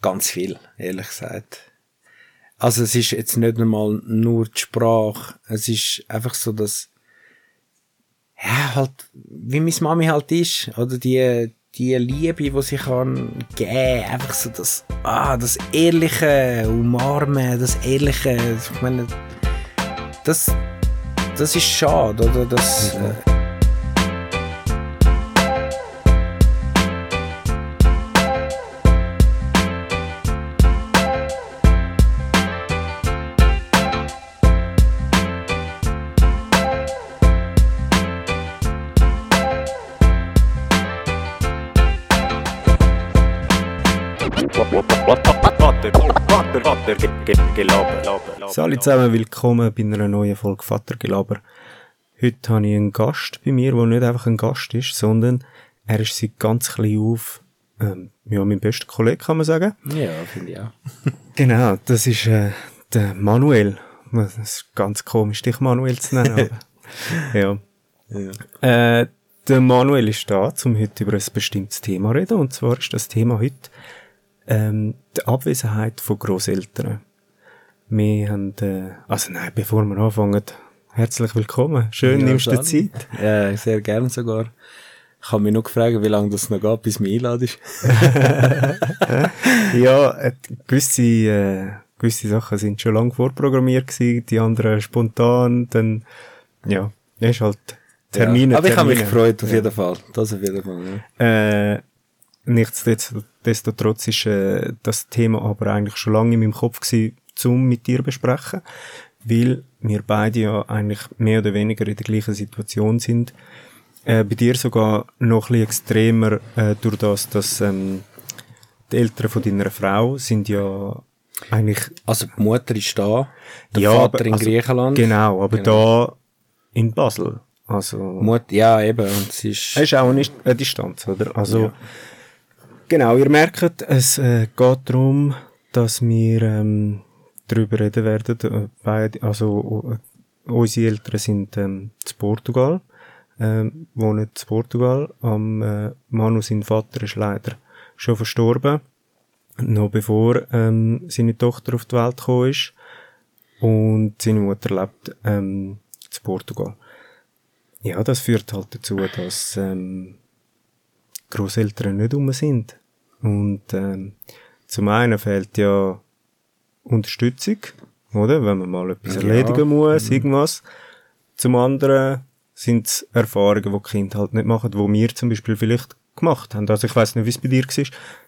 ganz viel, ehrlich gesagt. Also es ist jetzt nicht einmal nur die Sprache, es ist einfach so, dass ja, halt, wie meine Mami halt ist, oder die, die Liebe, die sie kann geben, einfach so das, ah, das ehrliche Umarmen, das ehrliche, ich meine, das, das ist schade, oder? Das, äh, Hallo zusammen, willkommen bei einer neuen Folge Vatergelaber. Heute habe ich einen Gast bei mir, der nicht einfach ein Gast ist, sondern er ist seit ganz klein auf, ähm, ja, mein bester Kollege, kann man sagen. Ja, finde ich auch. genau, das ist äh, der Manuel. Das ist ganz komisch, dich Manuel zu nennen. ja. ja. Äh, der Manuel ist da, um heute über ein bestimmtes Thema zu reden. Und zwar ist das Thema heute ähm, die Abwesenheit von Großeltern. Wir haben, äh, also nein, bevor wir anfangen, herzlich willkommen. Schön, ja, nimmst du Zeit. Ja, sehr gerne sogar. Ich habe mich noch gefragt, wie lange das noch geht, bis mir einladest. ja, äh, gewisse, äh, gewisse Sachen sind schon lange vorprogrammiert gewesen, die anderen spontan, dann, ja, ist halt Termine. Ja, aber ich habe mich gefreut, auf jeden Fall. Das auf jeden Fall, ja. Äh, nichtsdestotrotz ist äh, das Thema aber eigentlich schon lange in meinem Kopf gewesen, zum mit dir besprechen, weil wir beide ja eigentlich mehr oder weniger in der gleichen Situation sind. Äh, bei dir sogar noch ein bisschen extremer äh, durch das, dass ähm, die Eltern von deiner Frau sind ja eigentlich... Also die Mutter ist da, der ja, Vater in also, Griechenland. Genau, aber genau. da in Basel. Also, Mut, ja, eben. Und es ist, es ist auch eine, eine Distanz, oder? Also, ja. Genau, ihr merkt, es äh, geht darum, dass wir ähm, darüber reden werden. Äh, beide, also äh, unsere Eltern sind ähm, zu Portugal, ähm, wohnen zu Portugal. Am äh, Manu, sein Vater, ist leider schon verstorben, noch bevor ähm, seine Tochter auf die Welt gekommen ist. Und seine Mutter lebt ähm, zu Portugal. Ja, das führt halt dazu, dass ähm, Großeltern nicht um sind. Und ähm, zum einen fehlt ja Unterstützung, oder? Wenn man mal etwas ja. erledigen muss, mhm. irgendwas. Zum anderen sind es Erfahrungen, die, die Kinder halt nicht machen, die wir zum Beispiel vielleicht gemacht haben. Also ich weiß nicht, wie es bei dir war.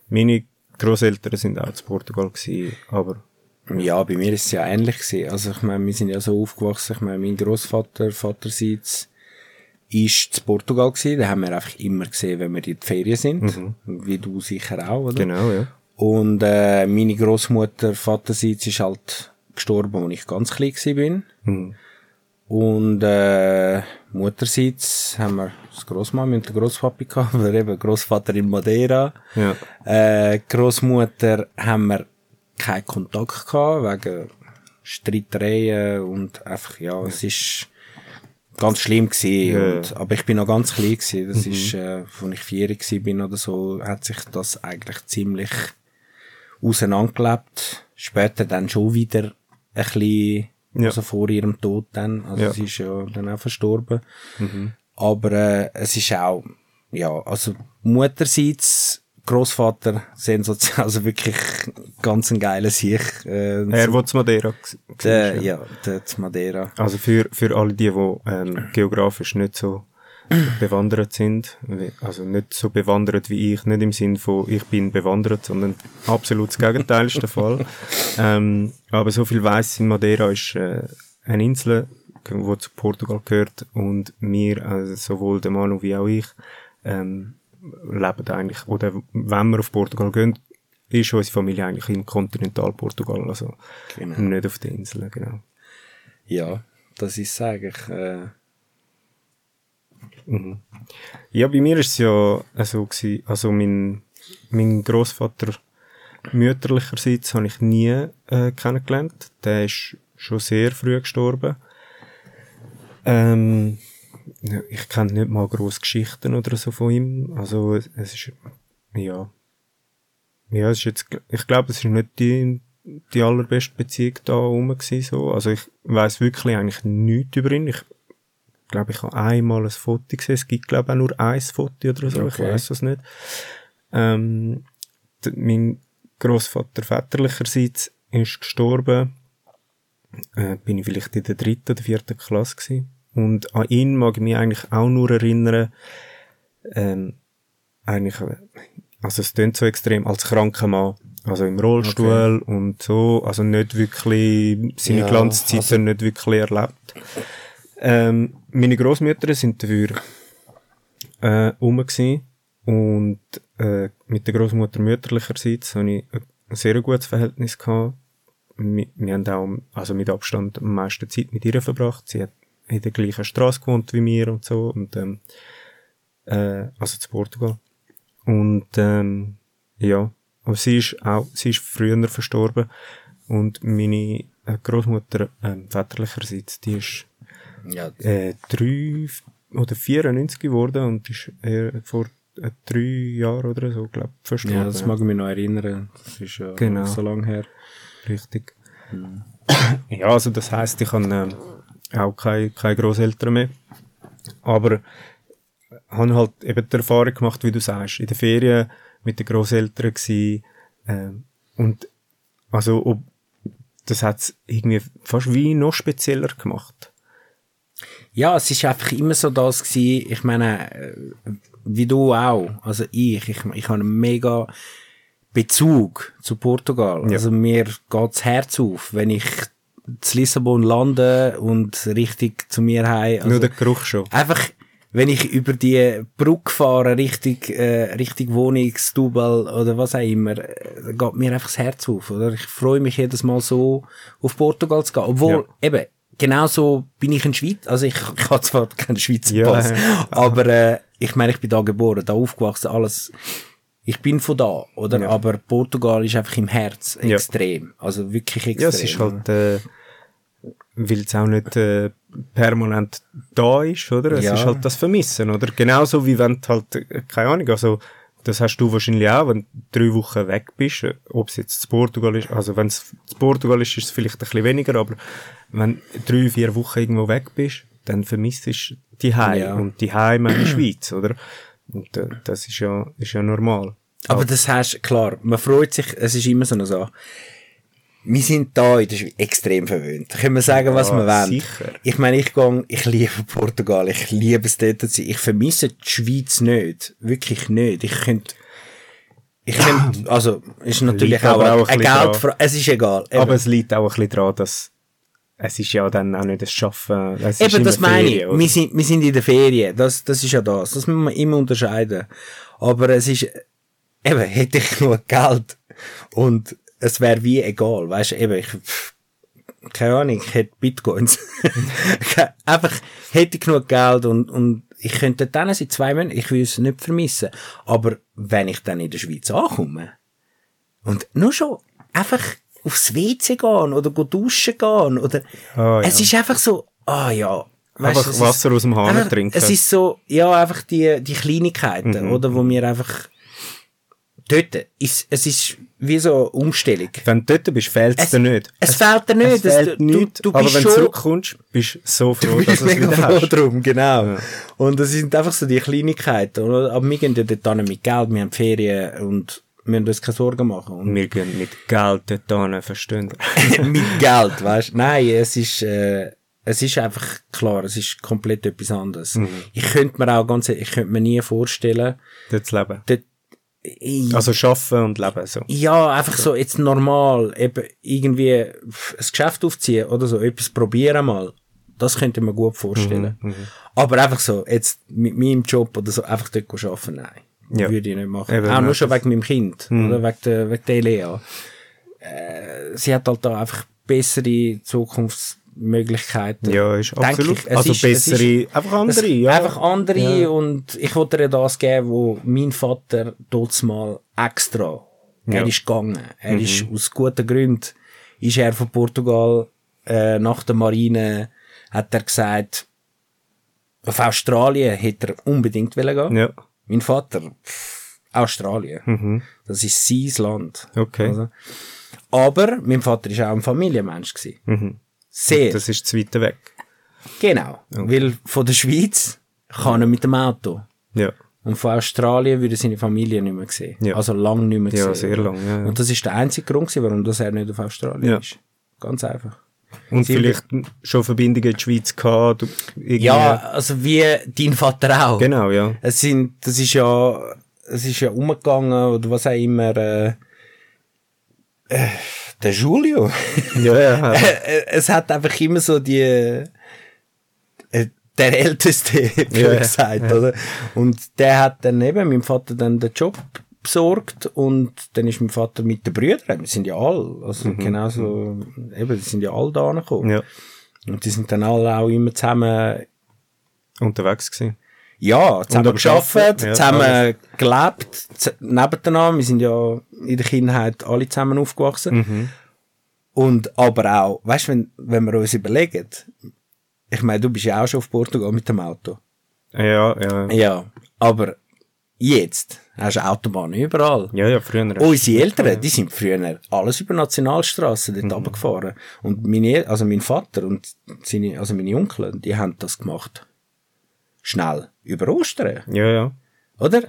Meine Großeltern sind auch zu Portugal gewesen, aber ja, bei mir ist es ja ähnlich gewesen. Also ich meine, wir sind ja so aufgewachsen. Ich meine, mein Großvater, Vaterseits, ist zu Portugal gewesen. Da haben wir einfach immer gesehen, wenn wir in die Ferien sind. Mhm. Wie du sicher auch, oder? Genau, ja. Und äh, meine Großmutter Vaterseits ist halt gestorben, als ich ganz klein war. bin. Mhm. Und äh, Mutterseits haben wir das Großmami und der Großpapi gehabt, oder eben Großvater in Madeira. Ja. Äh, Großmutter haben wir keinen Kontakt gehabt, wegen Streitereien und einfach, ja, ja. es ist ganz schlimm gewesen. Ja. Und, aber ich bin noch ganz klein gewesen. Das mhm. ist, äh, als ich vier bin oder so, hat sich das eigentlich ziemlich auseinandergelebt. Später dann schon wieder ein bisschen, ja. also vor ihrem Tod dann. Also ja. sie ist ja dann auch verstorben. Mhm. Aber äh, es ist auch, ja, also Mutterseits, Großvater, sensationell, also wirklich ganz ein geiler Sieg. Äh, er, wo zu Madeira der, ja, der zu Madeira. Also für, für alle die, die ähm, geografisch nicht so bewandert sind. Also nicht so bewandert wie ich, nicht im Sinn von ich bin bewandert, sondern absolut das Gegenteil ist der Fall. Ähm, aber so viel weiss in Madeira ist äh, eine Insel, die zu Portugal gehört und wir, also sowohl der Manu wie auch ich, ähm, leben eigentlich, oder wenn wir auf Portugal gehen, ist unsere Familie eigentlich im Kontinentalportugal, also genau. nicht auf den Inseln, genau. Ja, das ist eigentlich äh, Mhm. Ja, bei mir ist es ja so gewesen, also mein, mein Großvater mütterlicherseits habe ich nie äh, kennengelernt. Der ist schon sehr früh gestorben. Ähm, ich kenne nicht mal grosse Geschichten oder so von ihm. Also es ist, ja, ja, es ist jetzt, ich glaube, es ist nicht die, die allerbeste Beziehung da rum gewesen, so. Also ich weiß wirklich eigentlich nichts über ihn. Ich glaube, ich habe einmal ein Foto gesehen. Es gibt, glaube ich, auch nur ein Foto oder so. Okay. Ich weiß das nicht. Ähm, mein Großvater väterlicherseits ist gestorben. Äh, bin ich vielleicht in der dritten oder vierten Klasse gewesen. Und an ihn mag ich mich eigentlich auch nur erinnern, ähm, eigentlich, also es klingt so extrem, als kranker Mann. Also im Rollstuhl und so, also nicht wirklich, seine Ja, Glanzzeit also- nicht wirklich erlebt. Ähm, meine Großmütter sind dafür äh, rum gewesen. und äh, mit der Großmutter mütterlicherseits habe ich ein sehr gutes Verhältnis gehabt. Wir, wir haben auch also mit Abstand am meisten Zeit mit ihr verbracht. Sie hat in der gleichen Straße gewohnt wie mir und so und ähm, äh, also zu Portugal. Und ähm, ja, aber sie ist auch, sie ist früher verstorben und meine äh, Großmutter ähm, väterlicherseits, die ist Ja, äh, drei oder 94 geworden und ist äh, vor äh, drei Jahren oder so, glaube ich, verstorben. ja, das mag ich mich noch erinnern. Das ist ja Genau. so lange her. Richtig. Ja, also das heisst, ich habe ähm, auch keine, keine Grosseltern mehr. Aber habe halt eben die Erfahrung gemacht, wie du sagst, in der Ferien mit den Grosseltern gsi ähm, und also ob, das hat's irgendwie fast wie noch spezieller gemacht. Ja, es ist einfach immer so das gewesen, ich meine, äh, wie du auch, also ich, ich, ich habe einen mega Bezug zu Portugal. Ja. Also mir geht das Herz auf, wenn ich zu Lissabon lande und richtig zu mir heim. Also Nur der Geruch schon. einfach, wenn ich über die Brücke fahre, richtig, äh, richtig Wohnungsdubel oder was auch immer, äh, geht mir einfach das Herz auf, oder? Ich freue mich jedes Mal so, auf Portugal zu gehen. Obwohl, eben, genauso bin ich in Schweiz, also ich, ich habe zwar keinen Schweizer Ja, Pass, ja. aber, äh, ich meine, ich bin da geboren, da aufgewachsen, alles, ich bin von da, oder? Ja. Aber Portugal ist einfach im Herz Ja. extrem. Also wirklich extrem. Ja, es ist halt, äh, weil es auch nicht äh, permanent da ist, oder? Es Ja. ist halt das Vermissen, oder? Genauso wie wenn du halt, äh, keine Ahnung, also das hast du wahrscheinlich auch, wenn du drei Wochen weg bist, äh, ob es jetzt zu Portugal ist, also wenn es zu Portugal ist, ist es vielleicht ein bisschen weniger, aber wenn du drei, vier Wochen irgendwo weg bist, dann vermisst du die Heim Ja. und die Heim in der Schweiz, oder? Und äh, das ist ja, ist ja normal. Aber das heißt, klar, man freut sich, es ist immer so eine Sache. Wir sind da in der Schweiz extrem verwöhnt. Können wir sagen, was Ja, wir wollen. sicher. Ich meine, ich gehe, ich liebe Portugal, ich liebe es dort zu sein. Ich vermisse die Schweiz nicht. Wirklich nicht. Ich könnte, ich könnte, also, ist natürlich auch, auch ein dran. Geldfrage. Es ist egal. Eben. Aber es liegt auch ein bisschen daran, dass es ist ja dann auch nicht das Schaffen. Es Eben, das meine ich. Ferien, oder? Wir sind, wir sind in der Ferien. Das, das ist ja das. Das muss man immer unterscheiden. Aber es ist, eben, hätte ich nur Geld und es wäre wie egal. Weißt du, eben, ich, pff, keine Ahnung, ich hätte Bitcoins. Einfach, hätte ich genug Geld und, und ich könnte dann seit zwei Monaten, ich will es nicht vermissen. Aber wenn ich dann in der Schweiz ankomme und nur schon einfach aufs WC gehen oder go duschen gehen oder, Ah, ja. es ist einfach so, ah ja. Weisst Einfach Wasser aus dem Hahn trinken. Es ist so, ja, einfach die, die Kleinigkeiten, Mhm. oder, wo mir einfach, dort, ist, es ist wie so eine Umstellung. Wenn du dort bist, fehlt es Es- dir nicht. es fehlt dir nicht, Es es- fehlt du- du aber wenn du zurückkommst, bist du so froh, Du dass du es wieder froh hast. drum, genau. Und das sind einfach so die Kleinigkeiten, oder? Aber wir gehen ja dort hin mit Geld, wir haben Ferien und wir müssen uns keine Sorgen machen. Und Wir gehen mit Geld dort hin, verstehen mit Geld, weißt du? Nein, es ist, äh, es ist einfach klar, es ist komplett etwas anderes. Mhm. Ich könnte mir auch ganz, ich könnte mir nie vorstellen, dort zu leben. dort, ich, Also arbeiten und leben so. ja, einfach so jetzt normal, eben irgendwie ein Geschäft aufziehen oder so, etwas probieren mal. Das könnte ich mir gut vorstellen. Mhm, Aber einfach so, jetzt mit meinem Job oder so, einfach dort arbeiten, nein. Ja. Würde ich nicht machen. Eben, auch nur schon wegen meinem Kind, oder? Wegen der, wegen der Lea. Äh, sie hat halt da einfach bessere Zukunftsmöglichkeiten. Ja, ist absolut. ich. Also ist- es bessere, ist- einfach andere, es- ja. Einfach andere Ja. und ich wollte ihr das geben, wo mein Vater dort mal extra, er Ja. ist gegangen. Er Mhm. ist aus guten Gründen, ist er von Portugal, äh, nach der Marine, hat er gesagt, auf Australien hätte er unbedingt wollen gehen. Ja. Mein Vater, pff, Australien. Mhm. Das ist sein Land. Okay. Also, aber mein Vater war auch ein Familienmensch. Gewesen. Mhm. Sehr. Das ist zu weit weg. genau. Weil von der Schweiz kann er mit dem Auto. Ja. Und von Australien würde er seine Familie nicht mehr sehen. Ja. Also lang nicht mehr Ja, sehen. sehr lang, ja, ja. Und das ist der einzige Grund, warum das er nicht auf Australien Ja. ist. Ganz einfach. Und Sie- vielleicht schon Verbindungen in die Schweiz gehabt. Ja, also wie dein Vater auch. Genau, ja. Es sind, das ist ja, es ist ja umgegangen, oder was auch immer, äh, äh, der Julio. Ja, ja. Äh, es hat einfach immer so die, äh, der Älteste, wie Ja, gesagt, ja. oder? Und der hat dann eben meinem Vater dann den Job besorgt und dann ist mein Vater mit den Brüdern, wir sind ja alle, also genauso, eben, die sind ja alle da gekommen. Mhm. ja. Und die sind dann alle auch immer zusammen Unterwegs gewesen. Ja, zusammen geschafft, ja, zusammen gelebt, z- nebeneinander. Wir sind ja in der Kindheit alle zusammen aufgewachsen. Mhm. Und aber auch, weißt du, wenn, wenn wir uns überlegen, ich meine, du bist ja auch schon auf Portugal mit dem Auto. Ja, ja. Ja, aber jetzt hast du Autobahnen überall. Ja, ja, früher. Unsere Eltern, die sind früher alles über Nationalstraßen dort runtergefahren. Und meine, also mein Vater und seine, also meine Onkel, die haben das gemacht. Schnell. Über Ostern. Ja, ja. Oder?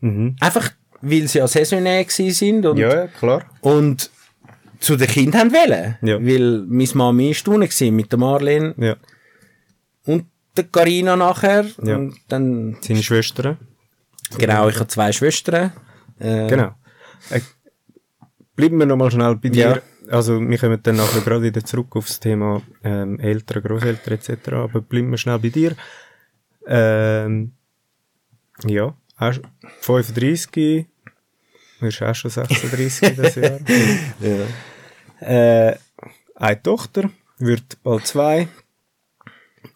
Mhm. Einfach, weil sie ja saisonär sind und, Ja, klar. und zu den Kindern haben wollen. Ja. Weil meine Mami ist unten mit der Marlene Ja. und der Carina nachher. Ja. Und dann, Seine Schwestern. genau, ich habe zwei Schwestern. Äh, Genau. Äh, bleiben wir nochmal schnell bei dir. Ja. Also, wir kommen dann nachher gerade wieder zurück aufs Thema ähm, Eltern, Großeltern etc. Aber bleiben wir schnell bei dir. Ähm, ja, hast 35, wirst auch schon 36 das Jahr. Ja. Äh, eine Tochter, wird bald zwei.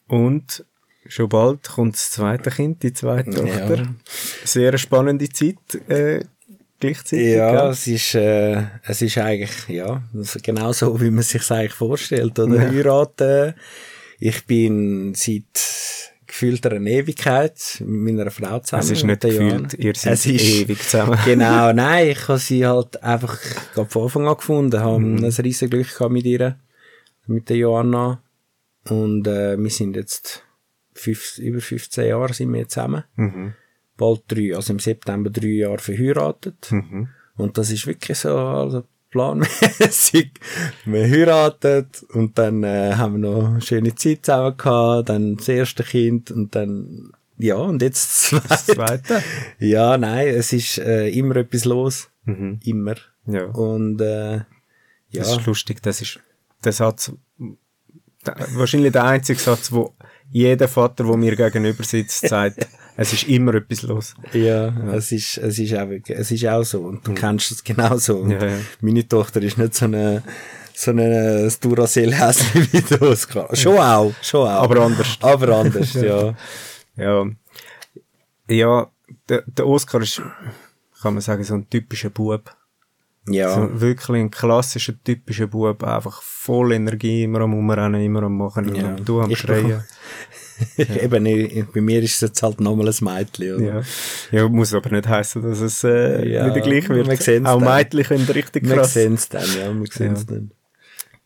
Und schon bald kommt das zweite Kind, die zweite Ja. Tochter. Sehr spannende Zeit, äh, gleichzeitig. Ja, gell? es ist, äh, es ist eigentlich, ja, genau so, wie man sich eigentlich vorstellt, oder? Heiraten. Ich bin seit gefühlt einer Ewigkeit mit meiner Frau zusammen. Es ist nicht gefühlt, ihr seid Es ist- ewig zusammen. Genau, nein, ich habe sie halt einfach gerade von Anfang an gefunden, habe Mhm. ein riesen Glück gehabt mit ihr, mit der Joanna. Und äh, wir sind jetzt fünf, über 15 Jahre sind wir zusammen. Mhm. Bald drei, also im September drei Jahre verheiratet. Mhm. Und das ist wirklich so, also planmäßig. Wir heiratet und dann äh, haben wir noch eine schöne Zeit zusammen gehabt, dann das erste Kind und dann, ja, und jetzt das Das zweite. zweite? Ja, nein, es ist äh, immer etwas los. Mhm. Immer. Ja. Und äh, ja, Das ist lustig, das ist der Satz, der, wahrscheinlich der einzige Satz, wo jeder Vater, der mir gegenüber sitzt, sagt, es ist immer etwas los. ja, Es, ist, es, ist auch, es ist auch so. Und du kennst es genauso. Ja, ja. Meine Tochter ist nicht so eine so eine Duracell-Häschen wie du Oskar. Schon auch, schon auch. Aber anders. Aber anders, ja. Ja, ja der, der Oscar ist, kann man sagen, so ein typischer Bub. Ja. So wirklich ein klassischer, typischer Bub, einfach voll Energie, immer am Umrennen, immer am Machen, immer Ja. am Tun, am Schreien. Eben, ich, bei mir ist es jetzt halt nochmal ein Mädchen, oder? Ja. ja, muss aber nicht heißen, dass es äh, Ja, wieder gleich wird. wir Auch dann. Mädchen können richtig Wir krass. sehen es dann, ja, wir sehen es Ja. dann.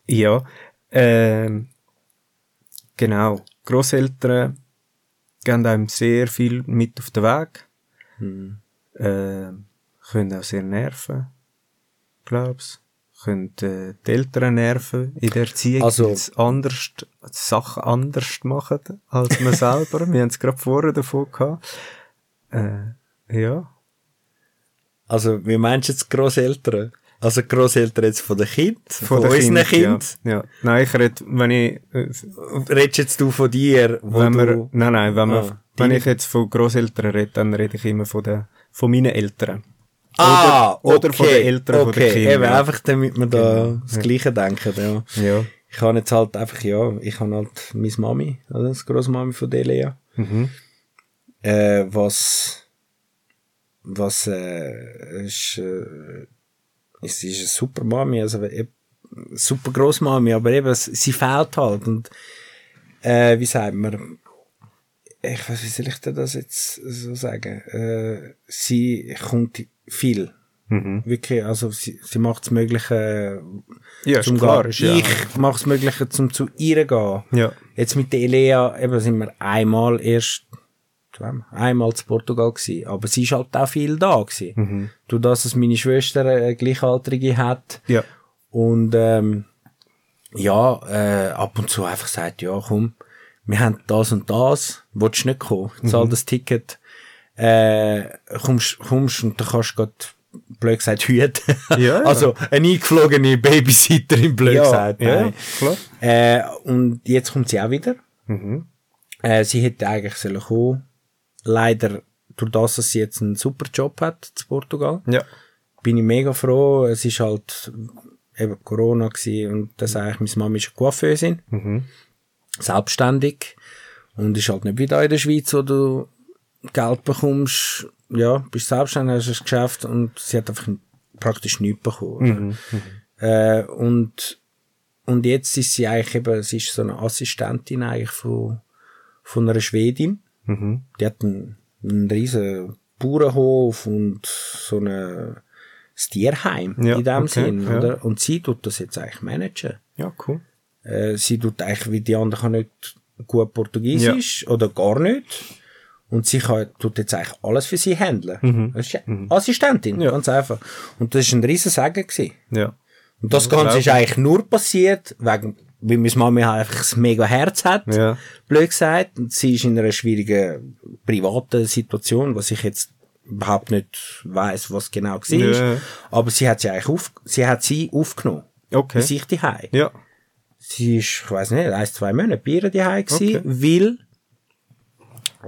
Ja, ähm, genau. Grosseltern geben einem sehr viel mit auf den Weg. Hm. Ähm, können auch sehr nerven, glaub's. Können äh, die Eltern nerven in der Erziehung, Also- anders, Sachen anders machen als man selber. Wir haben es gerade vorher davon gehabt. Äh, ja. Also, wie meinst du jetzt Grosseltern? Also Grosseltern jetzt von den Kind, von, den unseren Kind? Ja, ja. Nein, ich rede, wenn ich, äh, Redest jetzt du von dir, wo wenn du... wir, nein, nein, wenn, wir, Ah, wenn die- ich jetzt von Grosseltern rede, dann rede ich immer von, den, von meinen Eltern. Ah, oder, oder von den Eltern von okay, den Kindern. eben, einfach damit wir da Genau, das. Gleiche denken, ja. Ja. Ich habe jetzt halt einfach, ja, ich habe halt meine Mami, also das Großmami von der Lea, Mhm. äh, was, was, äh, ist, äh, es ist eine super Mami, also, äh, super Großmami, aber eben, sie fehlt halt und, äh, wie sagt man, ich weiß, wie soll ich dir das jetzt so sagen? Äh, sie kommt viel. Mhm. Wirklich, also sie, sie macht es Mögliche Ja, zum klar. Gehen. Ist ja, Ich mache es Mögliche zum zu ihr gehen. ja. Jetzt mit der Elea, eben sind wir einmal erst, einmal zu Portugal gewesen, aber sie ist halt auch viel da gewesen. Mhm. Durch das, dass meine Schwester eine Gleichaltrige hat Ja. und ähm, ja, äh, ab und zu einfach sagt, ja komm, wir haben das und das, willst du nicht kommen? Mhm. Zahl das Ticket, äh, kommst, kommst und dann kannst du grad, blöd gesagt, hüten. Ja, ja. also eine eingeflogene Babysitterin, blöd Ja, gesagt. ja, nein. klar. Äh, und jetzt kommt sie auch wieder. Mhm. Äh, sie hätte eigentlich sollen kommen. Leider, durch das, dass sie jetzt einen super Job hat zu Portugal, Ja. bin ich mega froh. Es ist halt eben Corona gewesen und das eigentlich, meine Mama ist eine Coiffeusin, Mhm. selbstständig und ist halt nicht wie da in der Schweiz, wo du Geld bekommst, ja, bist selbstständig, hast ein Geschäft und sie hat einfach praktisch nichts bekommen. Oder? Äh, und, und jetzt ist sie eigentlich eben, sie ist so eine Assistentin eigentlich von, von einer Schwedin. Mhm. Die hat einen, einen riesen Bauernhof und so eine, das Tierheim Ja, in dem okay, Sinn, ja. oder? Und sie tut das jetzt eigentlich managen. Ja, cool. Äh, sie tut eigentlich, wie die anderen kann nicht gut Portugiesisch oder gar nicht. Und sie kann, tut jetzt eigentlich alles für sie handeln. Das ist Assistentin, Mhm. Ja. ganz einfach. Und das ist ein riesen Segen gewesen. Ja. Und das Ja, Ganze ist eigentlich nur passiert, wegen, weil meine Mama halt einfach ein mega Herz hat. Ja. Blöd gesagt. Und sie ist in einer schwierigen privaten Situation, was ich jetzt überhaupt nicht weiß, was genau war. Ja. Aber sie hat sie eigentlich auf, sie hat sie aufgenommen. Okay. Bei sich daheim. Ja. Sie ist, ich weiß nicht, ein, zwei Monate bei ihr daheim Okay. gewesen, weil,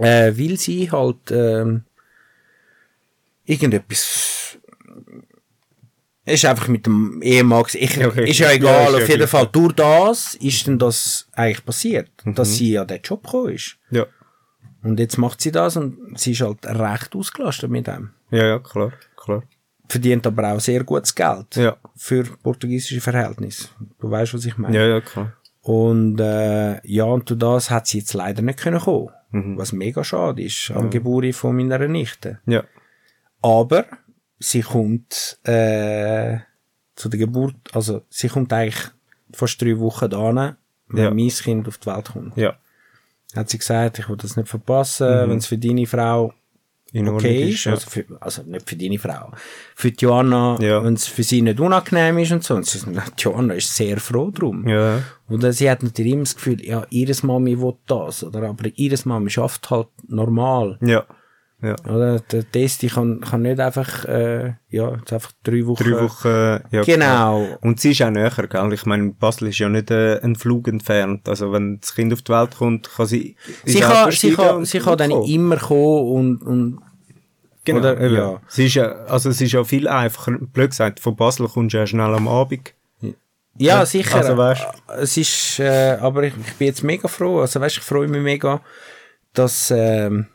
äh, weil sie halt, ähm, irgendetwas, ist einfach mit dem Ehemann, ich, Okay. ist ja Ja, egal, ist ja auf jeden. Fall, durch das ist denn das eigentlich passiert, Mhm. dass sie an den Job gekommen ist. Ja. Und jetzt macht sie das und sie ist halt recht ausgelastet mit dem. Ja, ja, klar. Klar. Verdient aber auch sehr gutes Geld. Ja. Für portugiesische Verhältnisse. Du weißt, was ich meine. Ja, ja, klar. Und äh, ja, und durch das hat sie jetzt leider nicht können kommen. Mhm. Was mega schade ist, am Geburt von meiner Nichte. Ja. Aber sie kommt äh, zu der Geburt, also sie kommt eigentlich fast drei Wochen da, wenn Ja. mein Kind auf die Welt kommt. Ja. Hat sie gesagt, ich will das nicht verpassen, Mhm. wenn es für deine Frau In Ordnung okay ist, ja. also, für, also nicht für deine Frau, für Joanna, Ja. wenn es für sie nicht unangenehm ist und so. Und sie, Joanna ist sehr froh drum. Ja. Und sie hat natürlich immer das Gefühl, ja, ihres Mami will das, oder? Aber ihres Mami schafft halt normal. Ja. Ja. Oder? Der Testi kann, kann nicht einfach, äh, ja, jetzt einfach drei Wochen. Drei Wochen, ja. Genau. klar. Und sie ist auch näher, gell? Ich meine, Basel ist ja nicht äh, ein Flug entfernt. Also, wenn das Kind auf die Welt kommt, kann sie, Sie kann, sie kann, sie kann dann kommen. immer kommen und, und, Genau, oder? eben. Ja. Sie ist ja, also, es ist ja viel einfacher. Blöd gesagt, von Basel kommst du ja schnell am Abend. Ja, sicher. Also, weißt- es ist, äh, aber ich, ich bin jetzt mega froh. Also, weißt, ich freue mich mega, dass, ähm,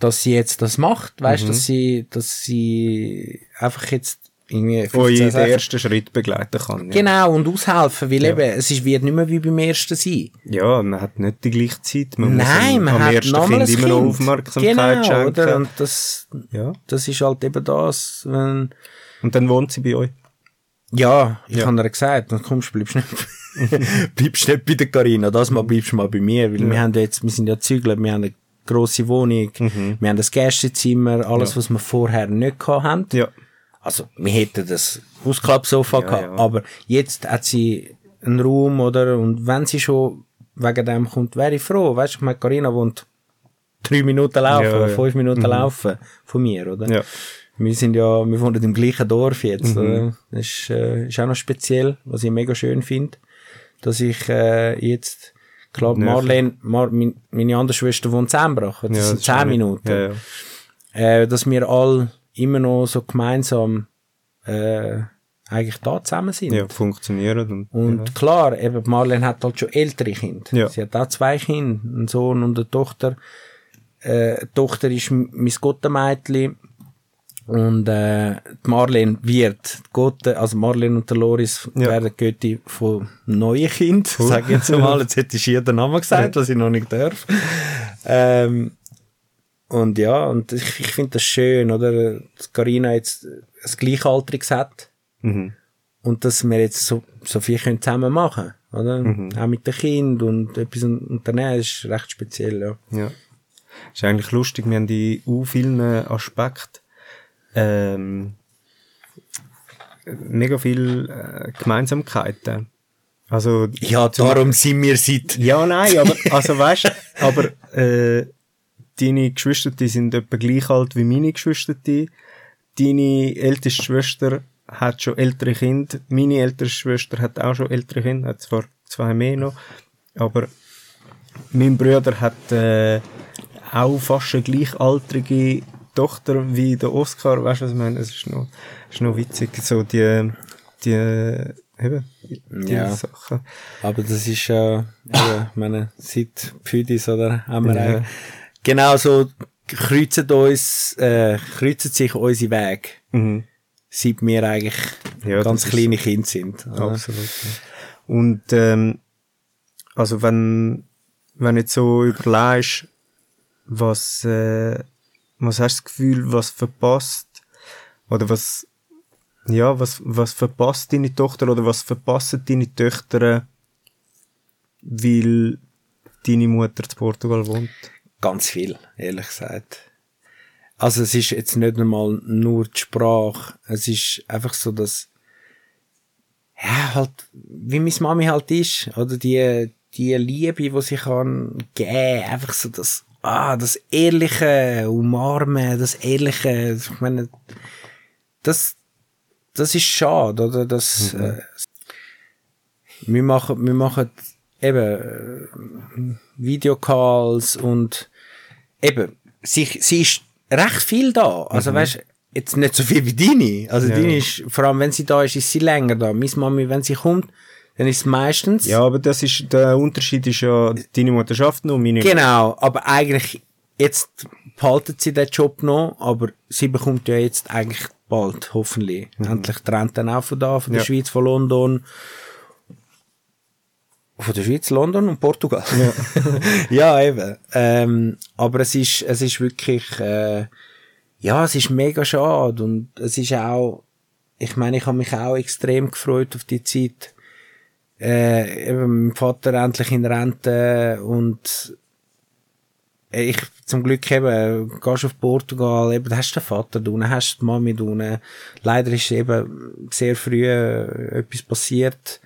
dass sie jetzt das macht. Weißt, Mhm. dass sie, dass sie einfach jetzt irgendwie Wo ich 15, den 16 ersten Schritt begleiten kann. Ja. Genau, und aushelfen, weil eben, es ist, wird nicht mehr wie beim ersten sein. Ja, man hat nicht die gleiche Zeit. Man Nein, muss man am hat ersten Kind ein immer noch Kind. Aufmerksamkeit genau, schenken. Oder? Und das, Ja. das ist halt eben das, wenn, Und dann wohnt sie bei euch. ja, ich Ja. habe ihr gesagt, dann kommst du, bleibst nicht, bleibst nicht bei der Carina, das mal bleibst du mal bei mir, weil wir haben ja jetzt, wir sind ja Zügler, wir haben grosse Wohnung, wir haben das Gästezimmer, alles, Mhm. Ja. was wir vorher nicht gehabt haben. Ja. Also, wir hätten das Ausklappsofa Ja, gehabt, aber jetzt hat sie einen Raum, oder? Und wenn sie schon wegen dem kommt, wäre ich froh. Weißt du, ich meine, Carina wohnt drei Minuten laufen, fünf Minuten laufen von mir, oder? Wir sind ja, wir wohnen im gleichen Dorf jetzt, Mhm. oder? Das ist, äh, ist auch noch speziell, was ich mega schön finde, dass ich äh, jetzt, klar, Näher. Marlene, Mar mein, meine andere Schwester wohnt in Zembrach, das Ja, sind zehn Minuten Ja, ja. äh, dass wir alle immer noch so gemeinsam äh, eigentlich da zusammen sind. ja, funktionieren. Und, Und klar, eben Marlene hat halt schon ältere Kinder. Ja. Sie hat auch zwei Kinder, einen Sohn und eine Tochter. Äh, die Tochter ist mein Gottenmädchen und äh, die Marlene wird die Gotte, also Marlene und der Loris Ja. werden Götti von neuen Kind, sag ich jetzt mal. Jetzt hätte ich hier den Namen gesagt, was ich noch nicht darf. ähm, und ja, und ich, ich finde das schön, oder? Dass Carina jetzt ein Gleichaltriges hat. Mhm. Und dass wir jetzt so, so viel können zusammen machen oder? Mhm. Auch mit den Kindern und etwas unternehmen, ist recht speziell, ja. Ja. Ist eigentlich lustig, wir haben die u vielen Aspekten ähm, mega viel äh, Gemeinsamkeiten. Also Ja, darum sind wir seit... ja, nein, aber also weißt, aber äh, deine Geschwister, die sind etwa gleich alt wie meine Geschwister. Deine älteste Schwester hat schon ältere Kinder. Meine ältere Schwester hat auch schon ältere Kinder, hat zwar zwei mehr noch, aber mein Bruder hat äh, auch fast eine gleichaltrige Tochter wie der Oscar. Weißt du, was ich meine? Es ist noch, ist noch witzig, so die, die, eben, die Ja. Sachen. Aber das ist ja, eben, ich meine, seit Pfüdis, oder? Haben wir Ja. Genau so kreuzen uns, äh, kreuzen sich unsere Wege, Mhm. seit wir eigentlich Ja, ganz das ist kleine Kinder sind. oder? Absolut. Ja. Und ähm, also wenn wenn du jetzt so überlegst, was äh, was hast du das Gefühl, was verpasst oder was ja was was verpasst deine Tochter oder was verpassen deine Töchter, weil deine Mutter zu Portugal wohnt? Ganz viel, ehrlich gesagt. Also es ist jetzt nicht einmal nur die Sprache, es ist einfach so, dass ja, halt, wie meine Mami halt ist, oder die, die Liebe, die sie kann geben, einfach so das, ah, das ehrliche Umarmen, das ehrliche, ich meine, das, das ist schade, oder, das, äh, wir machen, wir machen eben, äh, Videocalls und eben, sie, sie ist recht viel da. Also weißt jetzt nicht so viel wie deine. Also Ja. deine ist, vor allem wenn sie da ist, ist sie länger da. Meine Mami, wenn sie kommt, dann ist es meistens. Ja, aber das ist der Unterschied ist ja deine Mutter schafft noch meine Genau, aber eigentlich, jetzt behaltet sie den Job noch, aber sie bekommt ja jetzt eigentlich bald, hoffentlich. Endlich trennt dann auch von da, von der Ja. Schweiz, von London. Von der Schweiz, London und Portugal. Ja, eben. Ähm, aber es ist, es ist wirklich, äh, ja, es ist mega schade und es ist auch, ich meine, ich habe mich auch extrem gefreut auf die Zeit, äh, eben mein Vater endlich in Rente und äh, ich zum Glück eben, gehst auf Portugal, eben, hast du den Vater da hast die Mami da. Leider ist eben sehr früh äh, etwas passiert,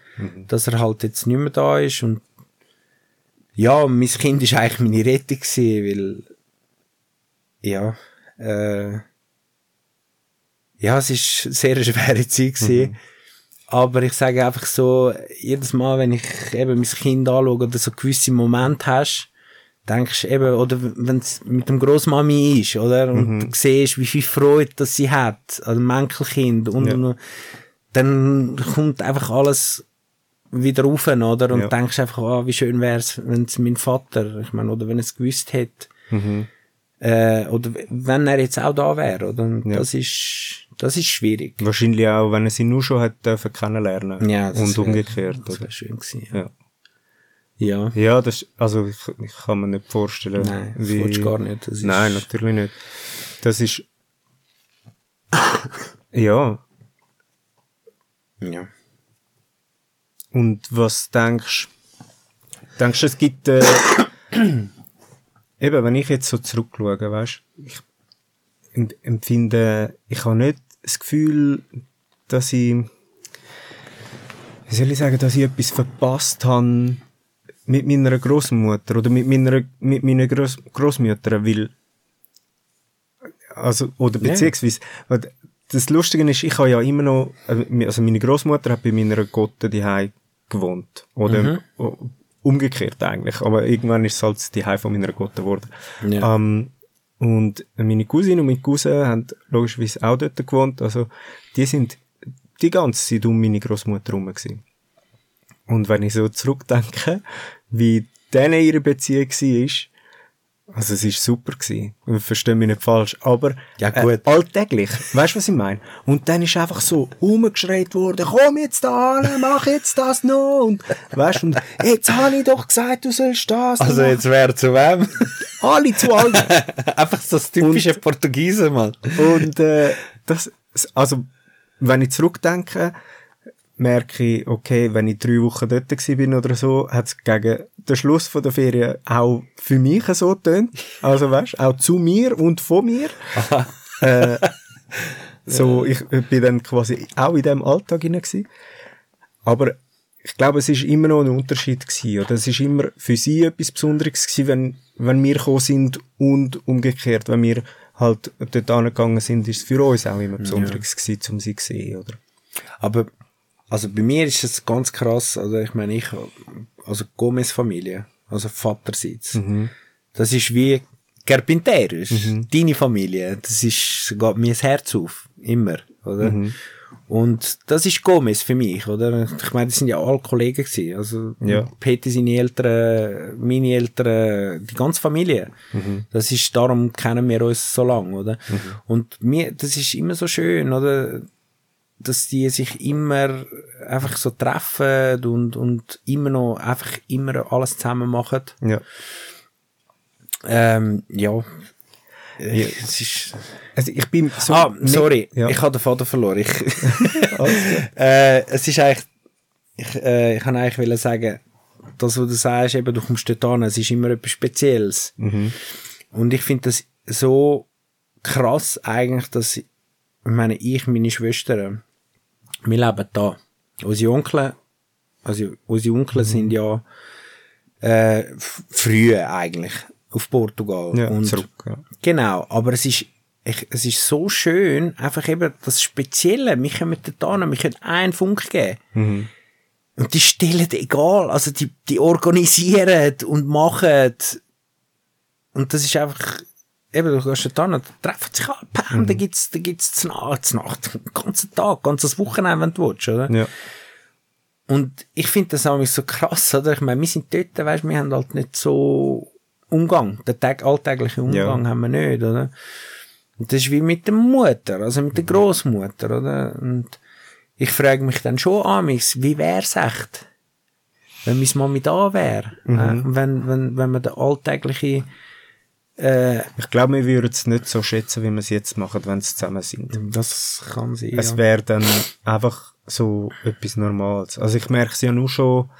dass er halt jetzt nicht mehr da ist und ja, mein Kind ist eigentlich meine Rettung gewesen, weil ja, äh, ja, es ist eine sehr schwere Zeit gewesen. Aber ich sage einfach so, jedes Mal, wenn ich eben mein Kind anschaue oder so gewisse Momente hast, denkst du eben, oder wenn es mit dem Grossmami ist, oder? Und du siehst, wie viel Freude das sie hat, an dem Enkelkind und, Ja. und dann kommt einfach alles wieder rauf, oder? Und Ja. denkst einfach, ah, wie schön wär's, wenn es mein Vater, ich meine, oder wenn es gewusst hätte, Mhm. äh, oder wenn er jetzt auch da wäre, oder? Und Ja. das ist, das ist schwierig. Wahrscheinlich auch, wenn er sie nur schon hat dürfen kennenlernen. Ja, das Und wär- umgekehrt. Das wäre schön gewesen. Ja. Ja. Ja, das, also ich, ich kann mir nicht vorstellen, Nein, das wie... du gar nicht. Das Nein, natürlich nicht. Das ist... ja. Ja. Und was denkst Denkst du, es gibt... Äh, eben, wenn ich jetzt so zurückschaue, weißt ich em- empfinde... Ich habe nicht das Gefühl, dass ich... Wie soll ich sagen, dass ich etwas verpasst habe mit meiner Großmutter oder mit meiner mit meiner Groß Großmutter, weil also oder Ja. beziehungsweise weil das Lustige ist, ich habe ja immer noch also meine Großmutter hat bei meiner Gotte die gewohnt oder Mhm. umgekehrt eigentlich, aber irgendwann ist es halt die von meiner Gotte geworden. Ja. Ähm, und meine Cousine und mein Cousin haben logischerweise auch dort gewohnt, also die sind die ganze Zeit um meine Großmutter herum gewesen. Und wenn ich so zurückdenke, wie denen ihre Beziehung war, Also es war super gewesen. Versteh mich nicht falsch. Aber Ja, gut. Äh, alltäglich. Weißt du, was ich meine? Und dann ist einfach so umgeschreit worden, komm jetzt da an, mach jetzt das noch. Und weißt du, und jetzt habe ich doch gesagt, du sollst das Also machen. jetzt wäre zu wem? Alle zu allen. Einfach so das typische Portugiesen, Mann. Und äh, das, also wenn ich zurückdenke, merke ich, okay, wenn ich drei Wochen dort bin oder so, hat es gegen den Schluss von der Ferien auch für mich so getönt. Also weißt, auch zu mir und von mir. äh, so, ich bin dann quasi auch in diesem Alltag hinein gewesen. Aber ich glaube, es ist immer noch ein Unterschied gewesen, oder? Es ist immer für sie etwas Besonderes gewesen, wenn, wenn wir gekommen sind und umgekehrt, wenn wir halt dort angegangen sind, ist es für uns auch immer Besonderes gewesen, um sie zu sehen, oder? Aber, also bei mir ist es ganz krass, also ich meine, ich, also Gomez-Familie, also Vaterseits, das ist wie Carpinteros, deine Familie, das ist, geht mir das Herz auf, immer, oder? Und das ist Gomez für mich, oder? Ich meine, das sind ja alle Kollegen gewesen, also Ja. Peter, seine Eltern, meine Eltern, die ganze Familie. Das ist, darum kennen wir uns so lange, oder? Und mir, das ist immer so schön, oder? Dass die sich immer einfach so treffen und, und immer noch einfach immer alles zusammen machen. Ja. Ähm, ja. Ja. Es ist, Also ich bin so... ah, sorry, Ja. ich habe den Vater verloren. Ich, äh, es ist eigentlich, ich, äh, ich kann eigentlich wollen sagen, das, was du sagst, eben, du kommst dort an, es ist immer etwas Spezielles. Mhm. Und ich finde das so krass eigentlich, dass, ich meine, ich, meine Schwestern, wir leben da. Unsere Onkel, also unsere Onkel Mhm. sind ja äh, früher eigentlich auf Portugal. Ja, und zurück, ja. Genau, aber es ist, ich, es ist so schön, einfach eben das Spezielle. Wir können hin, wir können einen Funk geben. Mhm. Und die stellen egal, also die, die organisieren und machen. Und das ist einfach, eben, du gehst da treffen sich alle, bam, Mhm. da gibt's, da gibt's zur Nacht, zur Nacht, den ganzen Tag, ganzes Wochenende, wenn du willst, oder? Ja. Und ich finde das auch so krass, oder? Ich meine, wir sind dort, weißt, wir haben halt nicht so Umgang. Den Tag, alltäglichen Umgang Ja. haben wir nicht, oder? Und das ist wie mit der Mutter, also mit der Großmutter, oder? Und ich frage mich dann schon an mich, wie wär's echt, wenn meine Mami da wäre? Äh, wenn, wenn, wenn man den alltägliche, äh, Ich glaube, wir würden es nicht so schätzen, wie wir es jetzt machen, wenn sie zusammen sind. das kann sein, Es ja. wäre dann einfach so etwas Normales. Also ich merke es ja nur schon,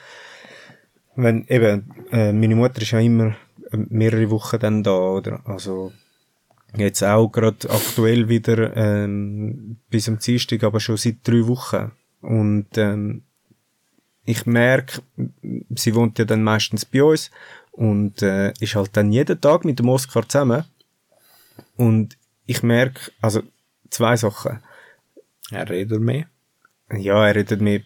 wenn eben, äh, meine Mutter ist ja immer äh, mehrere Wochen dann da, oder? Also jetzt auch gerade aktuell wieder ähm, bis am Dienstag, aber schon seit drei Wochen. Und ähm, ich merke, sie wohnt ja dann meistens bei uns und äh, ist halt dann jeden Tag mit dem Oscar zusammen. Und ich merke, also zwei Sachen. Er redet mehr. Ja, er redet mehr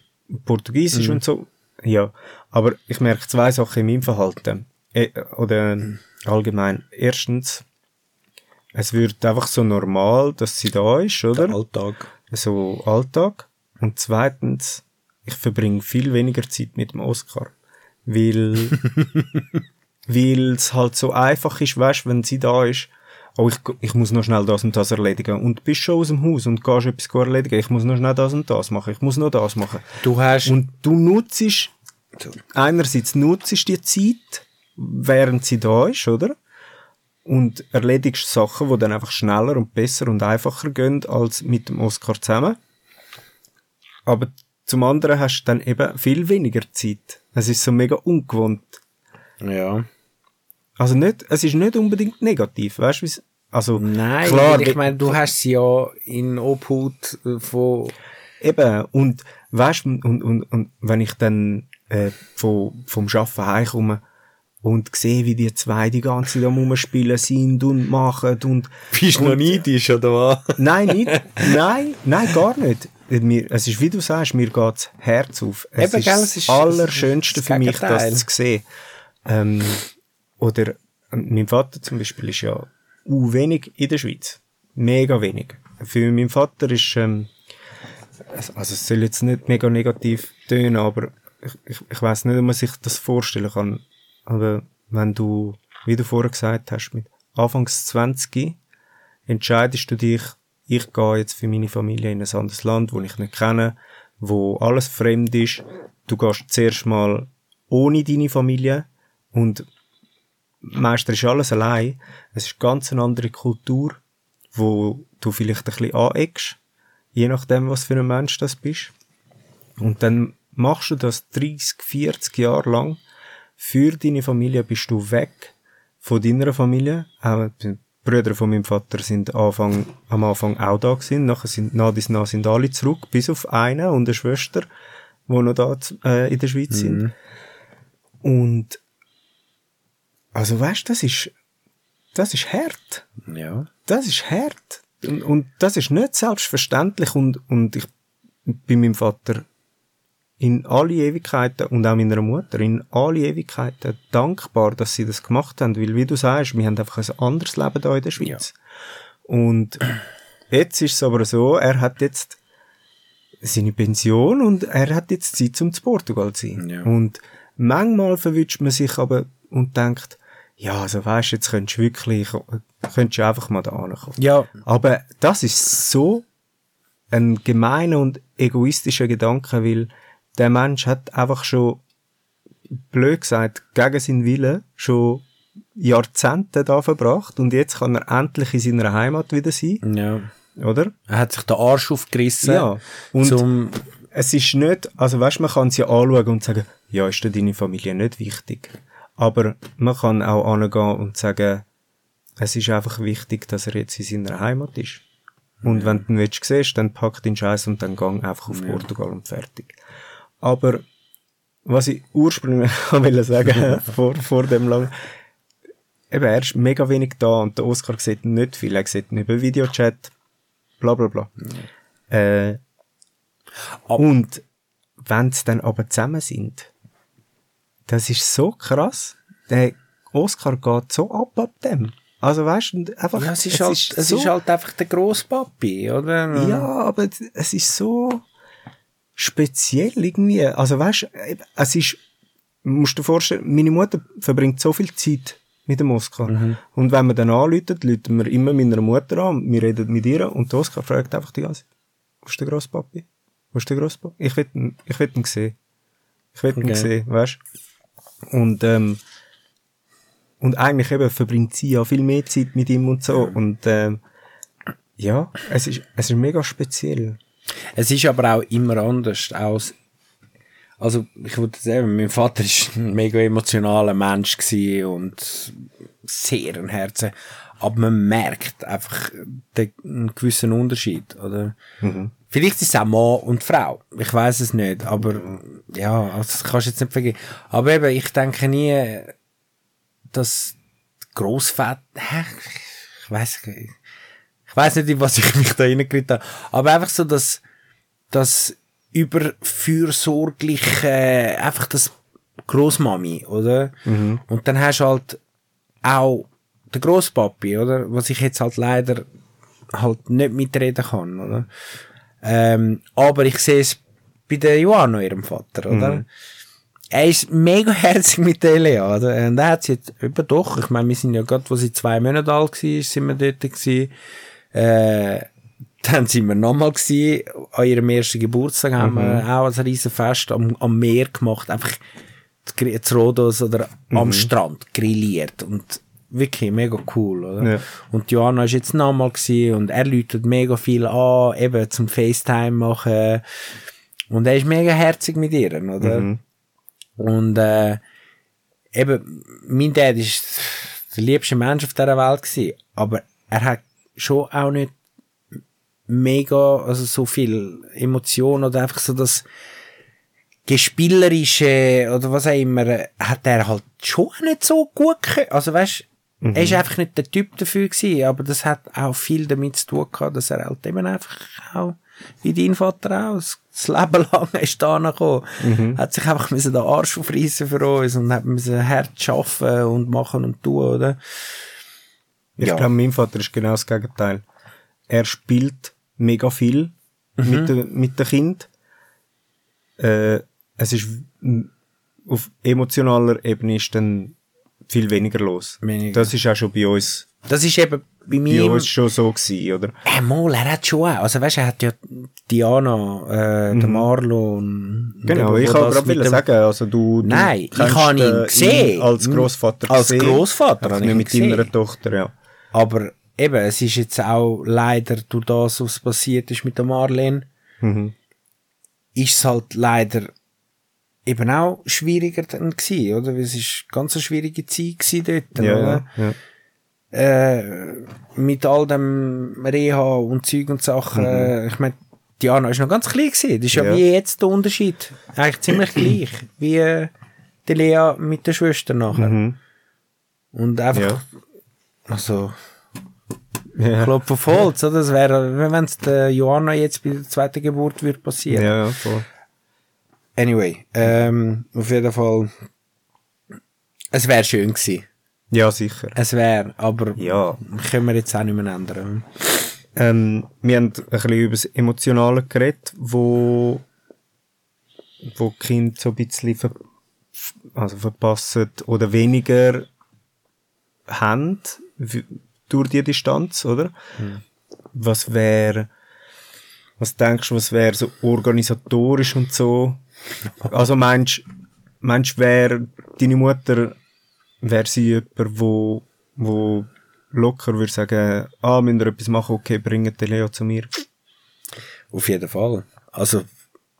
Portugiesisch und so. Ja, aber ich merke zwei Sachen in meinem Verhalten. Äh, oder ähm, allgemein. Erstens, es wird einfach so normal, dass sie da ist, oder? Alltag. So Alltag. Und zweitens, ich verbringe viel weniger Zeit mit dem Oscar. Weil, weil es halt so einfach ist, weißt, wenn sie da ist, oh, ich, ich muss noch schnell das und das erledigen. Und bist schon aus dem Haus und gehst etwas erledigen. Ich muss noch schnell das und das machen. Ich muss noch das machen. Du hast, Und du nutzt, einerseits nutzt die Zeit, während sie da ist, oder? Und erledigst Sachen, die dann einfach schneller und besser und einfacher gehen, als mit dem Oscar zusammen. Aber zum anderen hast du dann eben viel weniger Zeit. Es ist so mega ungewohnt. ja. Also nicht, es ist nicht unbedingt negativ, weißt du, also, Nein, klar, ich meine, du hast sie ja in Obhut äh, von, Eben, und weißt und, und, und wenn ich dann äh, vom, vom Arbeiten heimkomme und sehe, wie die zwei die ganze Zeit am Rumspielen sind und machen und... bist du noch neidisch, oder was? Nein, nicht, nein, nein, gar nicht. Mir, es ist, wie du sagst, mir geht's Herz auf. Es Eben, ist gell, das es ist- Allerschönste das für mich, das zu sehen. Ähm, oder, ähm, mein Vater zum Beispiel ist ja u wenig in der Schweiz. Mega wenig. Für meinen Vater ist, ähm, also es soll jetzt nicht mega negativ tönen, aber ich, ich, ich weiß nicht, ob man sich das vorstellen kann. Aber wenn du wie du vorher gesagt hast, mit Anfangs 20 entscheidest du dich, ich gehe jetzt für meine Familie in ein anderes Land, wo ich nicht kenne, wo alles fremd ist. Du gehst zuerst mal ohne deine Familie und meistens ist alles allein. Es ist ganz eine andere Kultur, wo du vielleicht ein bisschen aneckst, je nachdem, was für ein Mensch das bist. Und dann machst du das 30, 40 Jahre lang. Für deine Familie bist du weg von deiner Familie. Auch die Brüder von meinem Vater sind Anfang, am Anfang auch da gewesen. Nachher sind, nach bis nach sind alle zurück, bis auf einen und eine Schwester, die noch da äh, in der Schweiz mhm. sind. Und also weißt, das ist das ist hart. Ja. Das ist hart. Und, und das ist nicht selbstverständlich und und ich bin meinem Vater in alle Ewigkeiten und auch meiner Mutter in alle Ewigkeiten dankbar, dass sie das gemacht haben, weil wie du sagst, wir haben einfach ein anderes Leben da in der Schweiz. Ja. Und jetzt ist es aber so, er hat jetzt seine Pension und er hat jetzt Zeit zum zu Portugal zu sein. Ja. Und manchmal verwünscht man sich aber und denkt, ja, also weißt, jetzt könntest du wirklich, könntest du einfach mal da ankommen. Ja. Aber das ist so ein gemeiner und egoistischer Gedanke, weil der Mensch hat einfach schon, blöd gesagt, gegen seinen Willen schon Jahrzehnte da verbracht und jetzt kann er endlich in seiner Heimat wieder sein. Ja. Oder? Er hat sich den Arsch aufgerissen. Ja. Und es ist nicht, also weißt, man kann es ja anschauen und sagen, ja, ist dir deine Familie nicht wichtig. Aber man kann auch angehen und sagen, es ist einfach wichtig, dass er jetzt in seiner Heimat ist. Und ja. wenn du ihn willst, siehst, dann pack den Scheiß und dann gang einfach auf ja. Portugal und fertig. Aber was ich ursprünglich wollte sagen, vor, vor dem lang, eben, er ist mega wenig da und der Oscar sieht nicht viel. Er sieht über Videochat, bla bla bla. Ja. Äh, und wenn sie dann aber zusammen sind, das ist so krass. Der Oscar geht so ab ab dem. Also weißt du, einfach. Ja, es ist, es halt, ist es so, ist halt einfach der Grosspapi, oder? Ja, aber es ist so, speziell irgendwie. Also weißt, es ist, musst du dir vorstellen, meine Mutter verbringt so viel Zeit mit dem Oscar. Mhm. Und wenn man dann anläutet, läuten wir immer meiner Mutter an, wir reden mit ihr und der Oscar fragt einfach die ganze wo ist der Grosspapi? Wo ist der Grosspapi? Ich will ihn, ich will ihn sehen. Ich will ihn okay. sehen, weißt Und, ähm, und eigentlich eben verbringt sie ja viel mehr Zeit mit ihm und so. Und, ähm, ja, es ist, es ist mega speziell. Es ist aber auch immer anders. Aus, also, ich würde sagen, mein Vater ist ein mega emotionaler Mensch und sehr ein Herzen. Aber man merkt einfach den, einen gewissen Unterschied, oder? Mhm. Vielleicht ist es auch Mann und Frau. Ich weiß es nicht, aber ja, also das kannst du jetzt nicht vergeben. Aber eben, ich denke nie, dass Grossväter, ich weiß ich weiß nicht, in was ich mich da reingeritten habe, aber einfach so, dass, das überfürsorgliche, einfach das Großmami, oder? Mhm. Und dann hast du halt auch den Großpapi, oder? Was ich jetzt halt leider halt nicht mitreden kann, oder? Ähm, aber ich sehe es bei der Johanna, ihrem Vater, oder? Mhm. Er ist mega herzig mit der Lea, oder? Und er hat sie jetzt, eben doch, ich meine, wir sind ja gerade, wo sie zwei Monate alt war, sind wir dort gewesen. Äh, dann sind wir nochmal gewesen, an ihrem ersten Geburtstag haben mhm. wir auch ein riesen Fest am, am Meer gemacht, einfach zu Rodos oder mhm. am Strand grilliert und wirklich mega cool, oder? Ja. Und Johanna ist jetzt nochmal und er läutet mega viel an, eben zum FaceTime machen und er ist mega herzig mit ihr, oder? Mhm. Und äh, eben, mein Dad ist der liebste Mensch auf dieser Welt gewesen, aber er hat schon auch nicht mega, also so viel Emotion oder einfach so das Gespielerische oder was auch immer, hat er halt schon nicht so gut können. Also weißt, mhm. er ist einfach nicht der Typ dafür gewesen, aber das hat auch viel damit zu tun gehabt, dass er halt eben einfach auch, wie dein Vater auch, das Leben lang ist da gekommen. Mhm. Hat sich einfach müssen den Arsch aufreißen für uns und hat müssen hart arbeiten und machen und tun, oder? Ich ja. glaube, mein Vater ist genau das Gegenteil. Er spielt mega viel mhm. mit, de, mit dem Kind. Äh, es ist auf emotionaler Ebene ist dann viel weniger los. Weniger. Das ist auch schon bei uns, Das ist eben bei bei mir. uns schon so gewesen, oder? Äh, mal, er hat schon auch. Also weißt du, er hat ja Diana, äh, der Marlon. Mhm. Genau, ich kann gerade dem- sagen, also du, du Nein, ich kennst, habe ihn gesehen. als Großvater Als habe ich nicht ihn mit deiner gesehen. Tochter, ja. Aber eben, es ist jetzt auch leider durch das, was passiert ist mit der Marlene, Mhm. ist es halt leider eben auch schwieriger dann gewesen, oder? Weil es ist ganz eine schwierige Zeit gewesen dort, Ja, oder? ja. Äh, mit all dem Reha und Zeug und Sachen. äh, Ich meine, Diana ist noch ganz klein gewesen. Das ist ja, Mhm. Ja. wie jetzt der Unterschied. Eigentlich ziemlich gleich. Wie äh, die Lea mit der Schwester nachher. Mhm. Und einfach, also, Ja. Klopf auf Holz, oder? Das wäre, wenn es der Johanna jetzt bei der zweiten Geburt wird passieren. Ja, ja, voll. Anyway, ähm, auf jeden Fall, es wäre schön gewesen. Ja, sicher. Es wäre, aber Ja. können wir jetzt auch nicht mehr ändern. Ähm, wir haben ein bisschen über das Emotionale geredet, wo, wo Kinder so ein bisschen ver, also verpassen oder weniger haben durch die Distanz, oder? Was wäre, was denkst du, was wäre so organisatorisch und so? Also meinst meinst wäre deine Mutter, wäre sie jemand, wo, wo locker würde sagen, ah, müssen wir etwas machen, okay, bringt den Leo zu mir. Auf jeden Fall. Also,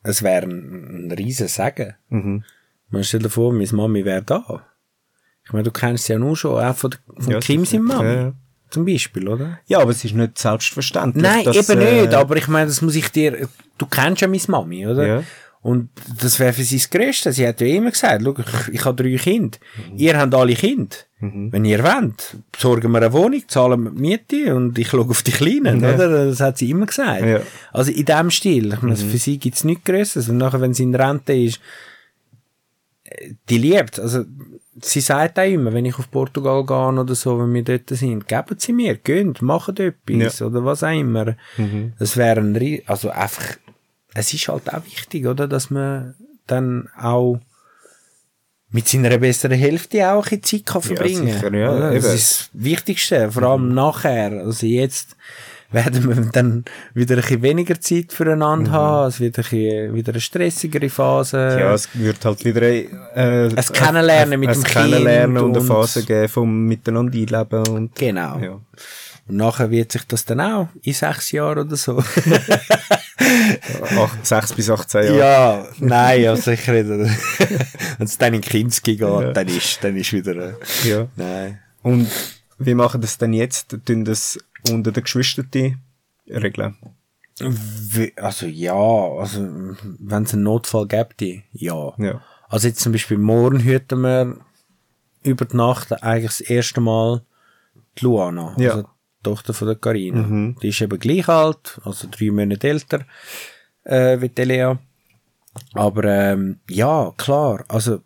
es wäre ein, ein riesen Segen. Mhm. Man stell dir vor, meine Mami wäre da. Ich meine, du kennst sie ja nur schon, auch von, von Ja, Kim seiner Mami. Ja. Zum Beispiel, oder? Ja, aber es ist nicht selbstverständlich. Nein, dass, eben äh, nicht, aber ich meine, das muss ich dir, du kennst ja meine Mami, oder? Ja. Und das wäre für sie das Größte. Sie hat ja immer gesagt, schau, ich, ich habe drei Kinder. Mhm. Ihr habt alle Kinder. Wenn ihr wollt, besorgen wir eine Wohnung, zahlen wir die Miete und ich schaue auf die Kleinen, Ja. oder? Das hat sie immer gesagt. Ja. Also in dem Stil. Ich meine, Mhm. für sie gibt's nichts Größeres. Und nachher, wenn sie in Rente ist, äh, die liebt. Also, sie sagt auch immer, wenn ich auf Portugal gehe oder so, wenn wir dort sind, geben sie mir, gönnt, machen etwas Ja. oder was auch immer. Mhm. Das wäre ein, also einfach, es ist halt auch wichtig, oder, dass man dann auch mit seiner besseren Hälfte auch ein Zeit kann verbringen sicher, ja, oder? Das eben. ist das Wichtigste, vor allem nachher. Also jetzt werden wir dann wieder ein bisschen weniger Zeit füreinander haben, es wird ein bisschen, wieder eine stressigere Phase. Ja, es wird halt wieder äh, Ein Kennenlernen mit ein dem Kennenlernen Kind und eine und- Phase geben vom Miteinander einleben und Genau. ja. Und nachher wird sich das dann auch in sechs Jahren oder so. Ach, 6 bis 18 Jahre. Ja, nein, ja, sicher nicht. Wenn es dann in Kinski geht, dann ist, dann ist wieder, äh, Ja. nein. Und wie machen das denn jetzt? Tun das unter den Geschwistern regeln? Also ja, also wenn es einen Notfall gibt, ja. Ja. Also jetzt zum Beispiel morgen hüten wir über die Nacht eigentlich das erste Mal die Luana, Ja. also Tochter von der Carina. Mhm. Die ist eben gleich alt, also drei Monate älter äh, wie die Lea. Aber ähm, ja, klar, also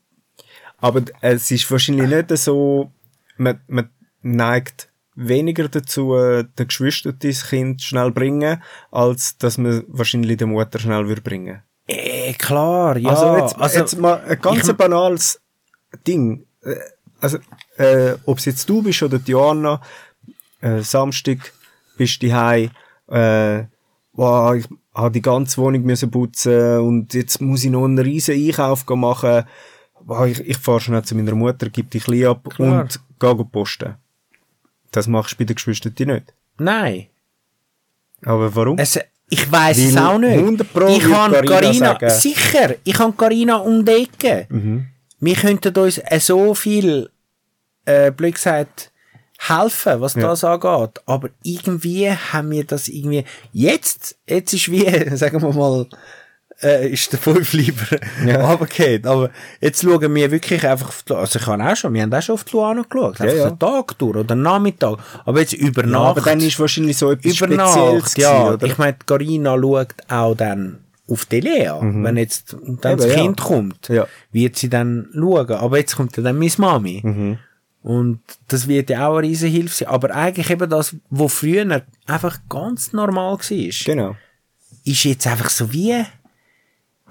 Aber es ist wahrscheinlich nicht so, man, man neigt weniger dazu, den Geschwistern das Kind schnell bringen, als dass man wahrscheinlich der Mutter schnell würde bringen. äh, klar, ja. also jetzt, also, jetzt mal ein ganz ich- banales Ding. Äh, Also, äh, ob es jetzt du bist oder die Joanna, äh, Samstag bist du heim, äh, wow, ich habe die ganze Wohnung müssen putzen und jetzt muss ich noch einen riesen Einkauf machen. Wow, ich, ich fahre schnell zu meiner Mutter, gib die Kleine ab Klar. und gehe posten. Das machst du bei den Geschwistern nicht. nein. Aber warum? Es, ich weiß es auch nicht. 100 Pro ich habe Carina sicher, ich habe Carina um die Ecke. Mhm. Wir könnten uns so viel, äh, blöd gesagt, helfen, was Ja. das angeht. Aber irgendwie haben wir das irgendwie, jetzt, jetzt ist wie, sagen wir mal, äh, ist der Fünf lieber Ja. runtergefallen. Aber jetzt schauen wir wirklich einfach auf die, also ich habe auch schon, wir haben auch schon auf die Luana geschaut. Einfach ja. den Tag durch oder Nachmittag. Aber jetzt über ja, Nacht. aber dann ist wahrscheinlich so etwas Über Spezielles Nacht, ja. oder? Ich meine, Carina schaut auch dann auf die Lea. Wenn jetzt dann das Mhm. Eben, ja. Kind kommt, Ja. wird sie dann schauen. Aber jetzt kommt ja dann meine Mami. Mhm. Und das wird ja auch eine riesen Hilfe sein. Aber eigentlich eben das, was früher einfach ganz normal war, Genau. ist jetzt einfach so wie,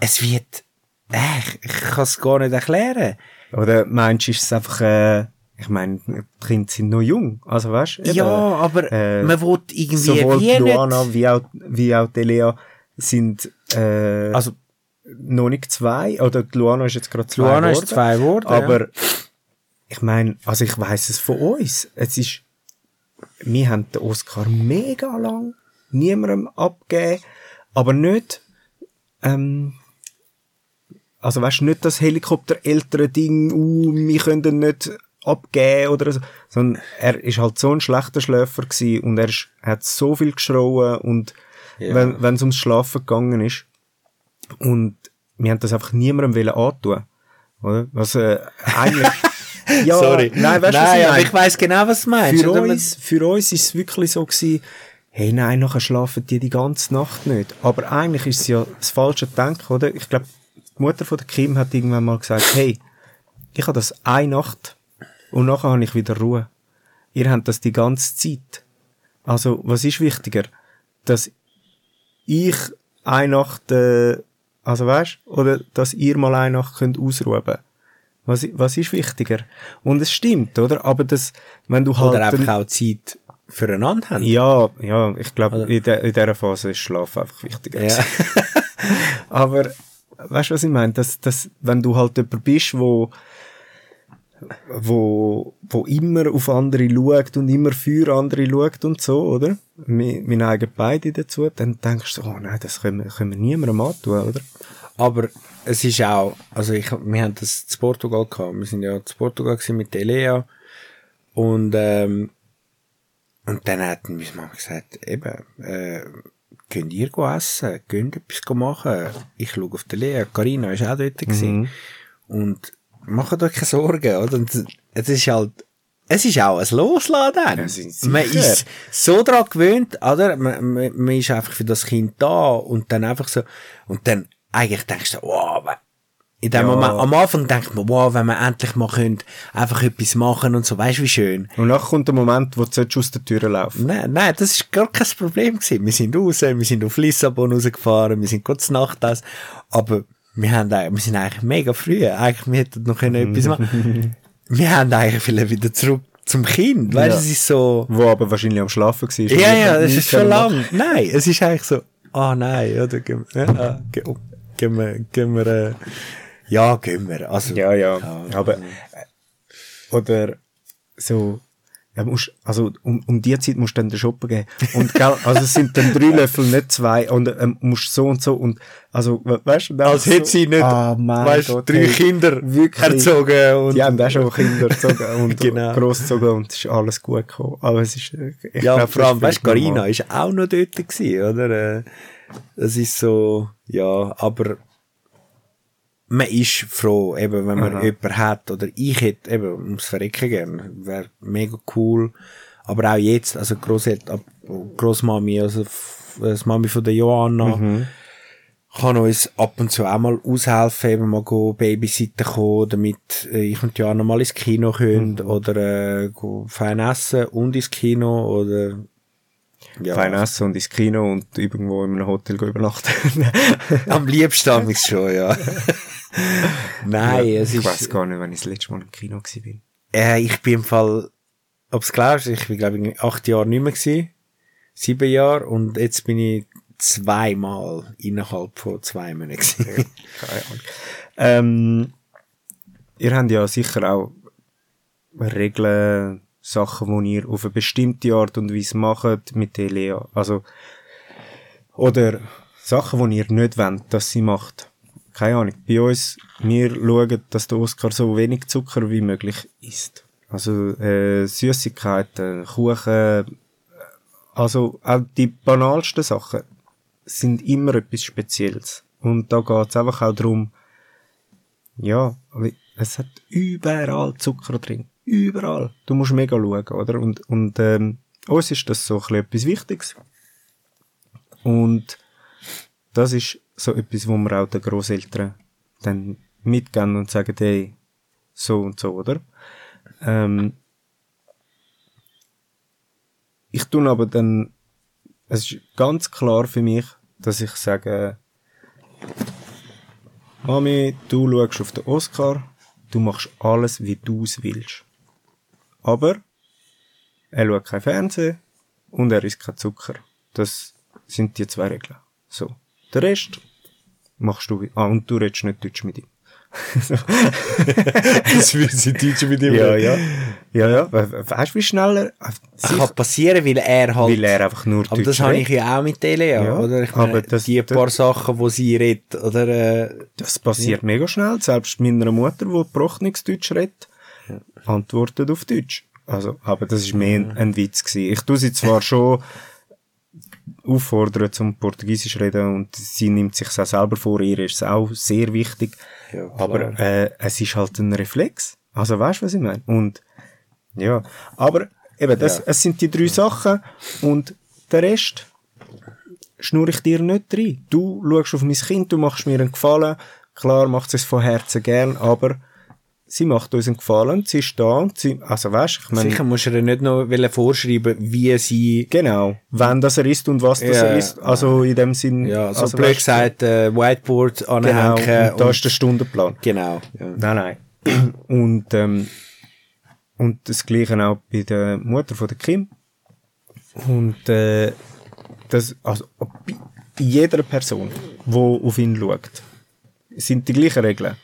es wird, äh, ich, kann es gar nicht erklären. Oder meinst du, ist es einfach, äh, ich meine, die Kinder sind noch jung, also weißt du? Ja, aber äh, man will irgendwie sowohl wie die nicht. Luana wie auch, wie auch die Lea sind äh, Also, noch nicht zwei, oder die Luana ist jetzt gerade zwei Luana ist geworden. zwei geworden, Aber ja. Ich meine, also ich weiß es von uns. Es ist, wir haben den Oscar mega lang niemandem abgegeben, aber nicht, ähm, also weißt du, nicht das Helikopter-Eltern-Ding, uh, wir können nicht abgeben oder so, sondern er ist halt so ein schlechter Schläfer gewesen und er, ist, hat so viel geschrauen und Ja. wenn wenn es ums Schlafen gegangen ist und wir haben das einfach niemandem wollen antun, oder? Was äh, eigentlich ja, Sorry. nein, weißt du, was ich aber meine? ich weiss genau, was du meinst. Für oder? Man- uns, für uns ist es wirklich so gewesen, hey, nein, nachher schlafen die die ganze Nacht nicht. Aber eigentlich ist es ja das falsche Denken, oder? Ich glaube, die Mutter von der Kim hat irgendwann mal gesagt, hey, ich habe das eine Nacht und nachher habe ich wieder Ruhe. Ihr habt das die ganze Zeit. Also, was ist wichtiger? Dass ich eine Nacht, äh, also weißt, oder dass ihr mal eine Nacht könnt ausruhen. Was, was ist wichtiger? Und es stimmt, oder? Aber das, wenn du halt, Oder einfach auch Zeit füreinander haben. ja, ja, ich glaube, in, der, in dieser Phase ist Schlaf einfach wichtiger. Ja. Aber, weißt du, was ich meine? Dass, dass, wenn du halt jemand bist, wo, wo, wo immer auf andere schaut und immer für andere schaut und so, oder? Wir neigen beide dazu, dann denkst du, oh nein, das können wir, können wir niemandem antun, oder? Aber es ist auch, also ich, wir haben das zu Portugal gehabt. Wir sind ja zu Portugal gewesen mit der Lea. Und, ähm, und dann hat meine Mama gesagt, eben, äh, könnt ihr essen, könnt etwas go machen. Ich schaue auf die Lea. Carina ist auch dort gewesen. Und macht euch keine Sorgen, oder? Und es ist halt, es ist auch ein Losladen. Ja, man ist so dran gewöhnt, oder? Man, man, man ist einfach für das Kind da und dann einfach so, und dann eigentlich denkst du, wow, in dem Ja. Moment, am Anfang denkt man, wow, wenn man endlich mal könnte, einfach etwas machen und so, weißt du, wie schön. Und nachher kommt der Moment, wo du aus der Tür laufen Nein, nein, das ist gar kein Problem gewesen. Wir sind raus, wir sind auf Lissabon rausgefahren, wir sind kurz Nacht aus, aber wir haben wir sind eigentlich mega früh, eigentlich, wir hätten noch können etwas machen. wir haben eigentlich vielleicht wieder zurück zum Kind, weißt du, Ja. es ist so, Wo aber wahrscheinlich am Schlafen war. ja, ja, es ist schon können lang. Nein, es ist eigentlich so, ah nein, oder, ja, gehen, oh, gehen wir, gehen wir, äh, ja, gehen wir, also, Ja, ja. Ja, aber, äh, oder, so, ja, musst, also, um, um die Zeit musst du dann den Shoppen geben. Und, gell, also, es sind dann drei Löffel, nicht zwei, und, ähm, musst so und so, und, also, we- weißt du, als hätte sie nicht, Ah, weißt, Gott, drei hey, Kinder wirklich. erzogen und, Die haben auch schon Kinder erzogen und Genau. großgezogen und es ist alles gut gekommen. Aber es ist, äh, ich ja, glaub, vor allem, weißt, Carina normal. ist auch noch dort gewesen, oder? Das ist so, ja, aber man ist froh, eben, wenn man Aha. jemanden hat, oder ich hätte eben ums Verrecken gern, wäre mega cool. Aber auch jetzt, also Grossmami, also das Mami von der Johanna, Mhm. kann uns ab und zu auch mal aushelfen, eben mal go Babysitten kommen, damit äh, ich und Johanna mal ins Kino können, Mhm. oder äh, go fein essen und ins Kino, oder ja, Fein essen und ins Kino und irgendwo in einem Hotel übernachten. am liebsten amigs schon, ja. Nein, es ich ist... weiß gar nicht, wann ich das letzte Mal im Kino bin. Äh, ich bin im Fall, ob's glaubst, ich bin glaube ich acht Jahre nicht mehr gewesen. Sieben Jahre und jetzt bin ich zweimal innerhalb von zwei Monaten gewesen. Keine Ahnung. Ähm, ihr habt ja sicher auch Regeln, Sachen, die ihr auf eine bestimmte Art und Weise macht mit der. Also, oder Sachen, die ihr nicht wollt, dass sie macht. Keine Ahnung. Bei uns, wir schauen, dass der Oscar so wenig Zucker wie möglich isst. Also, äh, Süßigkeiten, Kuchen, also auch die banalsten Sachen sind immer etwas Spezielles. Und da geht's einfach auch darum, ja, es hat überall Zucker drin. Überall. Du musst mega schauen, oder? Und, und ähm, uns ist das so ein etwas Wichtiges. Und das ist so etwas, wo wir auch den Großeltern dann mitgeben und sagen, hey, so und so, oder? Ähm, ich tue aber dann, es ist ganz klar für mich, dass ich sage, Mami, du schaust auf den Oscar, du machst alles, wie du es willst. Aber er schaut kein Fernsehen und er isst kein Zucker. Das sind die zwei Regeln. So. Der Rest machst du, ah, und du redest nicht Deutsch mit ihm. das würde sie Deutsch mit ihm Ja, ja. Ja, ja. We- Weißt du, wie schnell er, Das kann passieren, weil er halt... weil er einfach nur aber Deutsch das habe ich ja auch mit Elia, Ja, oder? Ich meine, aber das- die paar Sachen, wo sie redet, oder? Äh, Das passiert mega schnell. Selbst meiner Mutter, die gebrochenes Deutsch redet, antwortet auf Deutsch. Also, aber das ist mehr ein, ein Witz gewesen. Ich tue sie zwar schon auffordern zum Portugiesisch reden und sie nimmt sich auch selber vor, ihr ist es auch sehr wichtig. Ja, aber äh, es ist halt ein Reflex. Also weißt du, was ich meine? Und ja, aber eben, das, Ja. es sind die drei Sachen und der Rest schnur ich dir nicht rein. Du schaust auf mein Kind, du machst mir einen Gefallen. Klar macht es von Herzen gern, aber sie macht uns einen Gefallen, sie ist da sie, also weißt, ich meine, sicher musst du ihr nicht noch vorschreiben, wie sie... genau, wenn das er ist und was das Ja, er ist, also in dem Sinn, Ja, so also, blöd gesagt, äh, Whiteboard genau, anhängen. und da ist der Stundenplan. Genau. Ja. Nein, nein. Und, ähm, und das Gleiche auch bei der Mutter von der Kim. Und, äh, das, also, bei jeder Person, die auf ihn schaut, sind die gleichen Regeln.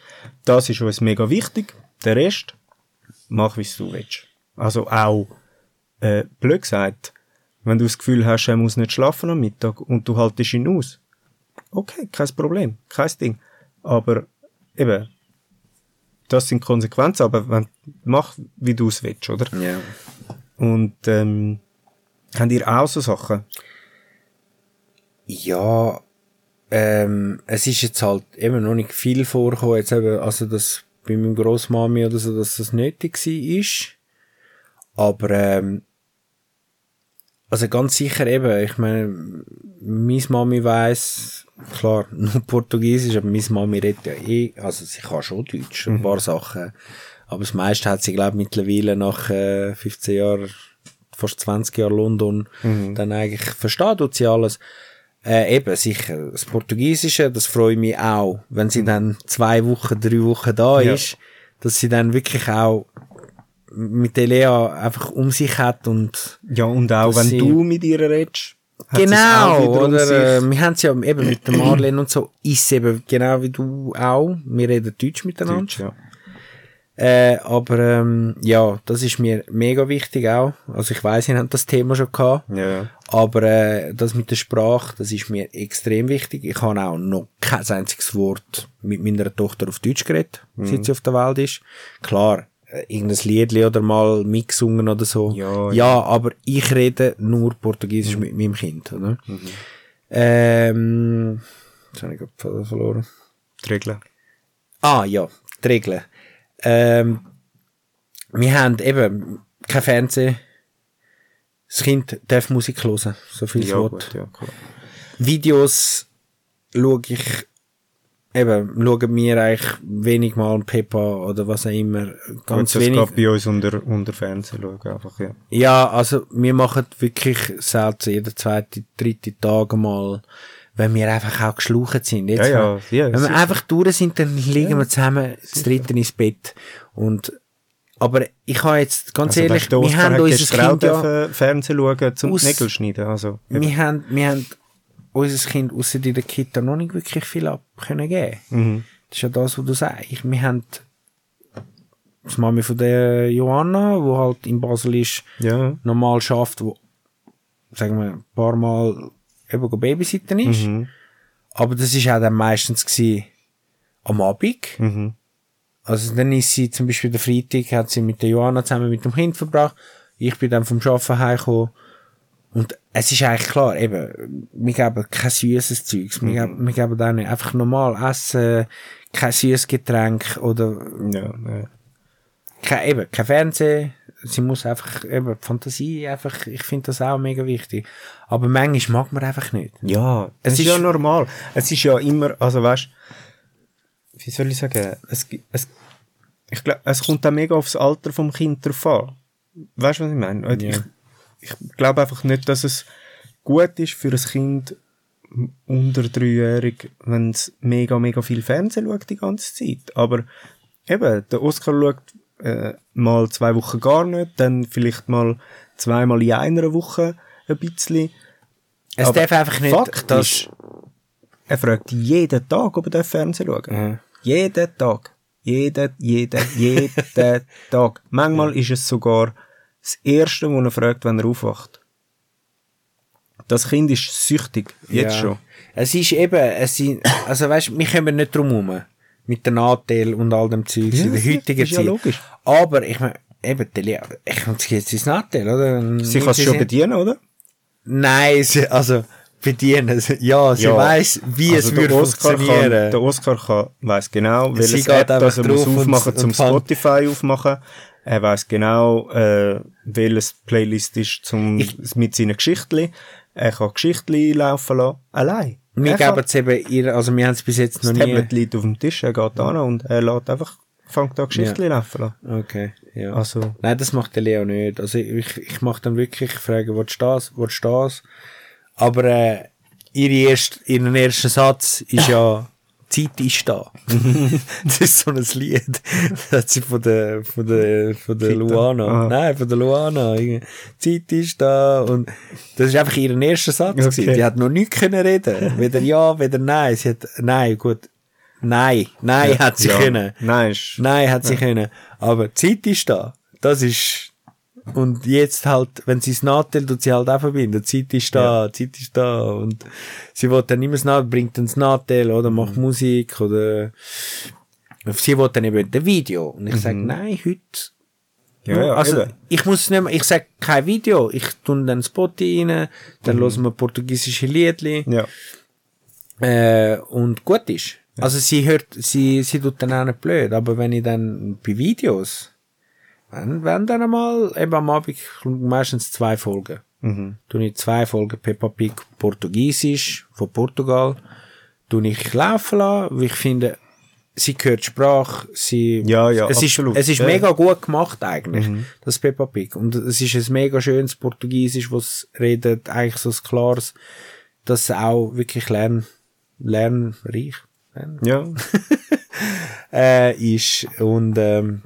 Das ist uns mega wichtig. Der Rest, mach, wie du willst. Also auch, äh, blöd gesagt, wenn du das Gefühl hast, er muss nicht schlafen am Mittag und du haltest ihn aus. Okay, kein Problem, kein Ding. Aber eben, das sind Konsequenzen, aber wenn, mach, wie du es willst, oder? ja. Und, ähm, habt ihr auch so Sachen? Ja, ähm, es ist jetzt halt eben noch nicht viel vorgekommen, jetzt eben, also das bei meinem Grossmami oder so, dass das nötig war ist. Aber, ähm, also ganz sicher eben, ich meine, meine Mami weiss, klar, nur Portugiesisch, aber meine Mami redet ja eh, also sie kann schon Deutsch, ein paar Sachen. Aber das meiste hat sie, glaube ich, mittlerweile nach äh, 15 Jahren, fast 20 Jahren London, dann eigentlich versteht sie alles. Äh, eben, sicher. Das Portugiesische, das freut mich auch, wenn sie dann zwei Wochen, drei Wochen da Ja. ist, dass sie dann wirklich auch mit der Lea einfach um sich hat und Ja, und auch wenn sie- du mit ihr redest. genau, um oder sich. äh, wir haben es ja eben mit der Marlene und so, ist eben genau wie du auch, wir reden Deutsch miteinander. Deutsch, ja. Äh, aber ähm, ja, das ist mir mega wichtig auch. Also ich weiß, ihr habt das Thema schon gehabt. Ja. Aber äh, das mit der Sprache, das ist mir extrem wichtig. Ich habe auch noch kein einziges Wort mit meiner Tochter auf Deutsch geredet, Mhm. seit sie auf der Welt ist. Klar, äh, irgendein Liedli oder mal mitgesungen oder so. Ja, ja, aber ich rede nur Portugiesisch mit meinem Kind. Oder? Ähm, jetzt habe ich gerade verloren. Die Regeln. Ah, ja, die Regeln. Ähm, wir haben eben kein Fernsehen. Das Kind darf Musik hören, so viel es Ja, will. gut, ja, klar. Videos schaue ich, eben, schauen wir eigentlich wenig mal Peppa oder was auch immer. Ganz Gut, das wenig. geht bei uns unter, unter Fernsehen schauen, einfach, ja. Ja, also wir machen wirklich selten jeden zweiten, dritten Tag mal, wenn wir einfach auch geschlucht sind. Jetzt, Ja, ja, wenn wir einfach durch sind, dann liegen wir zusammen zu dritten ins Bett. Und, aber ich habe jetzt, ganz Also, ehrlich, wir haben unser Kind ja, Fernsehen schauen zum aus- Nägel schneiden, also. wir haben, wir haben unser Kind außer in der Kita noch nicht wirklich viel ab können geben. Mhm. Das ist ja das, was du sagst. Wir haben das Mami von der Johanna, wo halt in Basel ist, Ja. normal schafft, wo, sagen wir, ein paar Mal eben babysitten ist. Mhm. Aber das ist auch dann meistens gsi am Abend. Mhm. Also dann ist sie zum Beispiel der Freitag, hat sie mit der Johanna zusammen mit dem Kind verbracht. Ich bin dann vom Arbeiten heimgekommen. Und es ist eigentlich klar, eben, wir geben kein süßes Zeugs. Wir, geben, wir geben dann einfach normal Essen, kein süßes Getränk oder Ja, ja. kein, eben, kein Fernsehen. Sie muss einfach, eben, Fantasie einfach, ich finde das auch mega wichtig. Aber manchmal mag man einfach nicht. Ja, es ist, ist- ja normal. Es ist ja immer, also weißt, wie soll ich sagen, es, es, ich glaube, es kommt auch mega aufs Alter vom Kind drauf an. Weißt du, was ich meine? Ja. Ich, ich glaube einfach nicht, dass es gut ist für ein Kind unter dreijährig, wenn es mega, mega viel Fernsehen schaut die ganze Zeit. Aber eben, der Oscar schaut äh, mal zwei Wochen gar nicht, dann vielleicht mal zweimal in einer Woche ein bisschen. Es Aber darf einfach nicht, Fakt dass, ist, er fragt jeden Tag, ob er Fernsehen schauen darf. Ja. Jeden Tag. Jeden, jeden, jeden Tag. Manchmal ist es sogar das Erste, was er fragt, wenn er aufwacht. Das Kind ist süchtig. Jetzt Ja. schon. Es ist eben, es sind, also weißt, wir kommen nicht drum herum. Mit den Nachteilen und all dem Zeug Ja, in der heutigen ist ja Zeit. logisch. Aber ich meine, eben, ich komme jetzt ins Nachteil, oder? Sie kann es schon bedienen, oder? Nein, sie, also, bedienen. sie- Ja, sie Ja. weiss, wie Also es der würde Oscar funktionieren. Kann, der Oscar kann, weiss genau, Sie welches geht App das er muss und- aufmachen und zum fand- Spotify aufmachen. Er weiss genau, äh, welches Playlist ist zum, mit seinen Geschichten. Er kann Geschichten laufen lassen. Allein. Wir kann- geben es eben ihr, also wir haben es bis jetzt noch Das nie. Tablet liegt auf dem Tisch, er geht an und er lässt einfach, fängt da Geschichten laufen lassen. Okay, ja. Also, Nein, das macht der Leo nicht. Also ich, ich mache dann wirklich, ich frage, willst du das, willst du das? Aber äh, ihre erst, ihren ersten Satz ist ja, Zeit ist da. das ist so ein Lied. Das hat sie von der, von der, von der. Luana. Ah. Nein, von der Luana. Zeit ist da. Und das ist einfach ihren erster Satz. Okay. gewesen. Die hat noch nichts können reden. Weder ja, weder nein. Sie hat, nein, gut. Nein, nein hat sie ja. können. Nein, ist, Nein, hat sie können. Aber Zeit ist da. Das ist, und jetzt halt, wenn sie das Nadel tut sie halt auch verbinden. Die Zeit ist da, die Zeit ist da. Und sie will dann immer das bringt dann das Nadel oder macht Mhm. Musik oder, sie will dann eben ein Video. Und ich sag Mhm. nein, heute, ja, ja, also, eben. ich muss nicht mehr, ich sag kein Video. Ich tue dann Spotify rein, dann Mhm. hören wir portugiesische Liedli. ja. Äh, und gut ist. Also sie hört, sie, sie tut dann auch nicht blöd, aber wenn ich dann bei Videos, wenn, wenn dann einmal, eben am Abend meistens zwei Folgen. Mhm. Tue ich zwei Folgen Peppa Pig Portugiesisch von Portugal, tue ich laufen lassen, weil ich finde, sie hört Sprache, sie, Ja, ja, es absolut. ist, es ist Ja. mega gut gemacht eigentlich, Mhm. das Peppa Pig. Und es ist ein mega schönes Portugiesisch, was redet, eigentlich so ein klares, das auch wirklich lern, lernreich, lern, Ja. äh, ist. Und, ähm,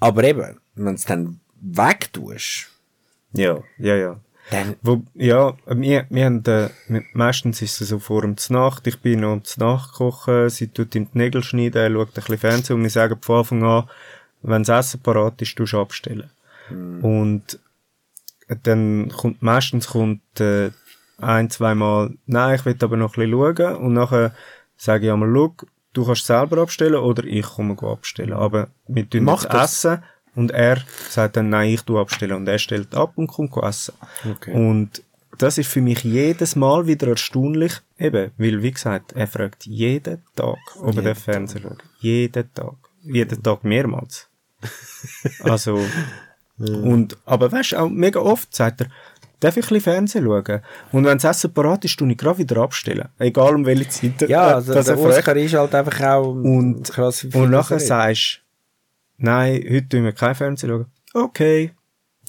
aber eben, wenn es dann wegtust, Ja, ja, ja. dann, Wo, ja, wir, wir haben, äh, meistens ist es so vor dem Nacht, ich bin noch zum Nachkochen, sie tut ihm die Nägel schneiden, er schaut ein bisschen Fernsehen und wir sagen von Anfang an, wenn das Essen parat ist, tust du abstellen. Und dann kommt, meistens kommt, äh, ein, zweimal, nein, ich will aber noch ein bisschen schauen und nachher sage ich einmal, schau, du kannst selber abstellen oder ich komme abstellen. Aber wir tun Mach jetzt das. essen und er sagt dann, nein, ich tu abstellen und er stellt ab und kommt essen. Okay. Und das ist für mich jedes Mal wieder erstaunlich, eben, weil, wie gesagt, er fragt jeden Tag, ob er den Fernseher schaut. Jeden Tag. Jeden Tag mehrmals. Also, und, aber weißt du, auch mega oft sagt er, darf ich ein bisschen Fernsehen schauen? Und wenn das Essen parat ist, tue ich gerade wieder abstellen. Egal um welche Zeit. ja, äh, also dass der er. Oscar ist halt einfach auch Und- krass. Und das nachher er sagst du, nein, heute tun wir kein Fernsehen schauen. Okay.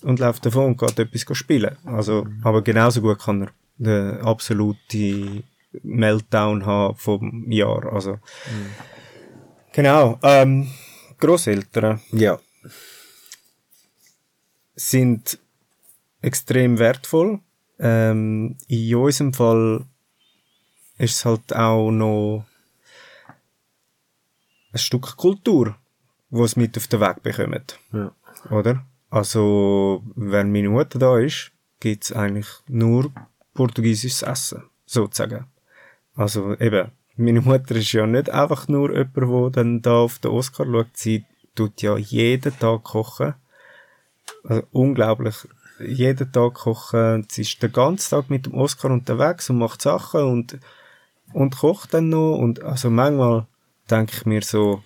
Und läuft davon und geht etwas spielen. Also, aber genauso gut kann er den absolute Meltdown haben vom Jahr. Also, genau. Ähm, Grosseltern Ja. sind extrem wertvoll. Ähm, in unserem Fall ist es halt auch noch ein Stück Kultur, wo es mit auf den Weg bekommt. Ja. Oder? Also, wenn meine Mutter da ist, gibt's eigentlich nur portugiesisches Essen, sozusagen. Also eben, meine Mutter ist ja nicht einfach nur jemand, der dann da auf den Oscar schaut. Sie tut ja jeden Tag kochen. Also unglaublich. Jeden Tag kochen. Sie ist den ganzen Tag mit dem Oscar unterwegs und macht Sachen und, und kocht dann noch. Und also manchmal denke ich mir so,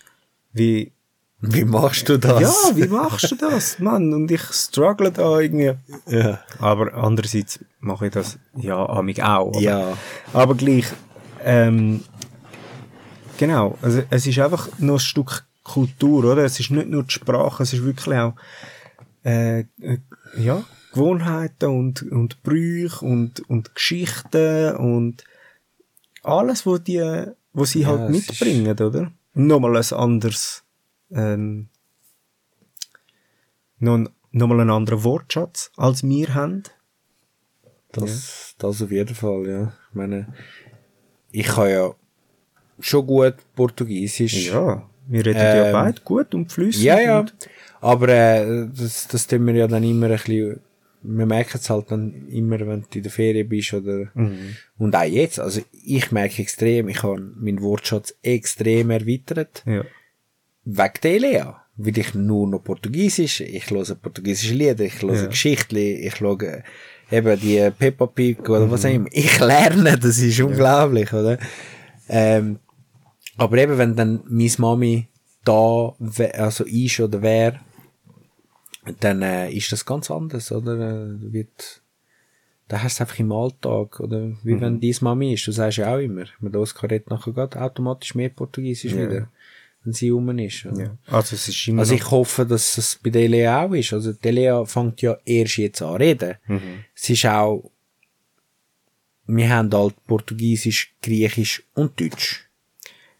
wie, Wie machst du das? ja, wie machst du das, Mann? Und ich struggle da irgendwie. Ja. Aber andererseits mache ich das, ja, amig auch. Aber, Ja. aber gleich, ähm, genau, also es ist einfach noch ein Stück Kultur, oder? Es ist nicht nur die Sprache, es ist wirklich auch, äh, äh, ja, Gewohnheiten und, und Brüche und, und Geschichten und alles, wo die, wo sie Ja, halt mitbringen, oder? Nochmal ein anderes, ähm, noch, noch mal einen anderen Wortschatz als wir haben. Das, das auf jeden Fall, ja. Ich meine, ich kann ja schon gut Portugiesisch. Ja, wir reden ja Ähm, beide gut und flüssig. Ja, ja. Aber äh, das, das tun wir ja dann immer ein bisschen, wir merken es halt dann immer, wenn du in der Ferien bist oder, Mhm. und auch jetzt, also ich merke extrem, ich habe meinen Wortschatz extrem erweitert, Ja. wegen der Elea. Weil ich nur noch Portugiesisch, ich höre portugiesische Lieder, ich höre Ja. Geschichten, ich schaue eben die Peppa Pig oder was Mhm. auch immer. Ich lerne, das ist unglaublich, oder? Ähm, aber eben, wenn dann meine Mami da, also ist oder wäre, dann äh, ist das ganz anders, oder? Äh, wird, da hast du es einfach im Alltag, oder? Mhm. Wie wenn deine Mami ist, du sagst ja auch immer, wenn Oskar redet nachher geht automatisch mehr Portugiesisch Ja. wieder, wenn sie rum ist. oder? ja. Also es ist immer Also ich hoffe, dass es bei der Lea auch ist. Also die Lea fängt ja erst jetzt an reden. Mhm. Es ist auch, wir haben halt Portugiesisch, Griechisch und Deutsch.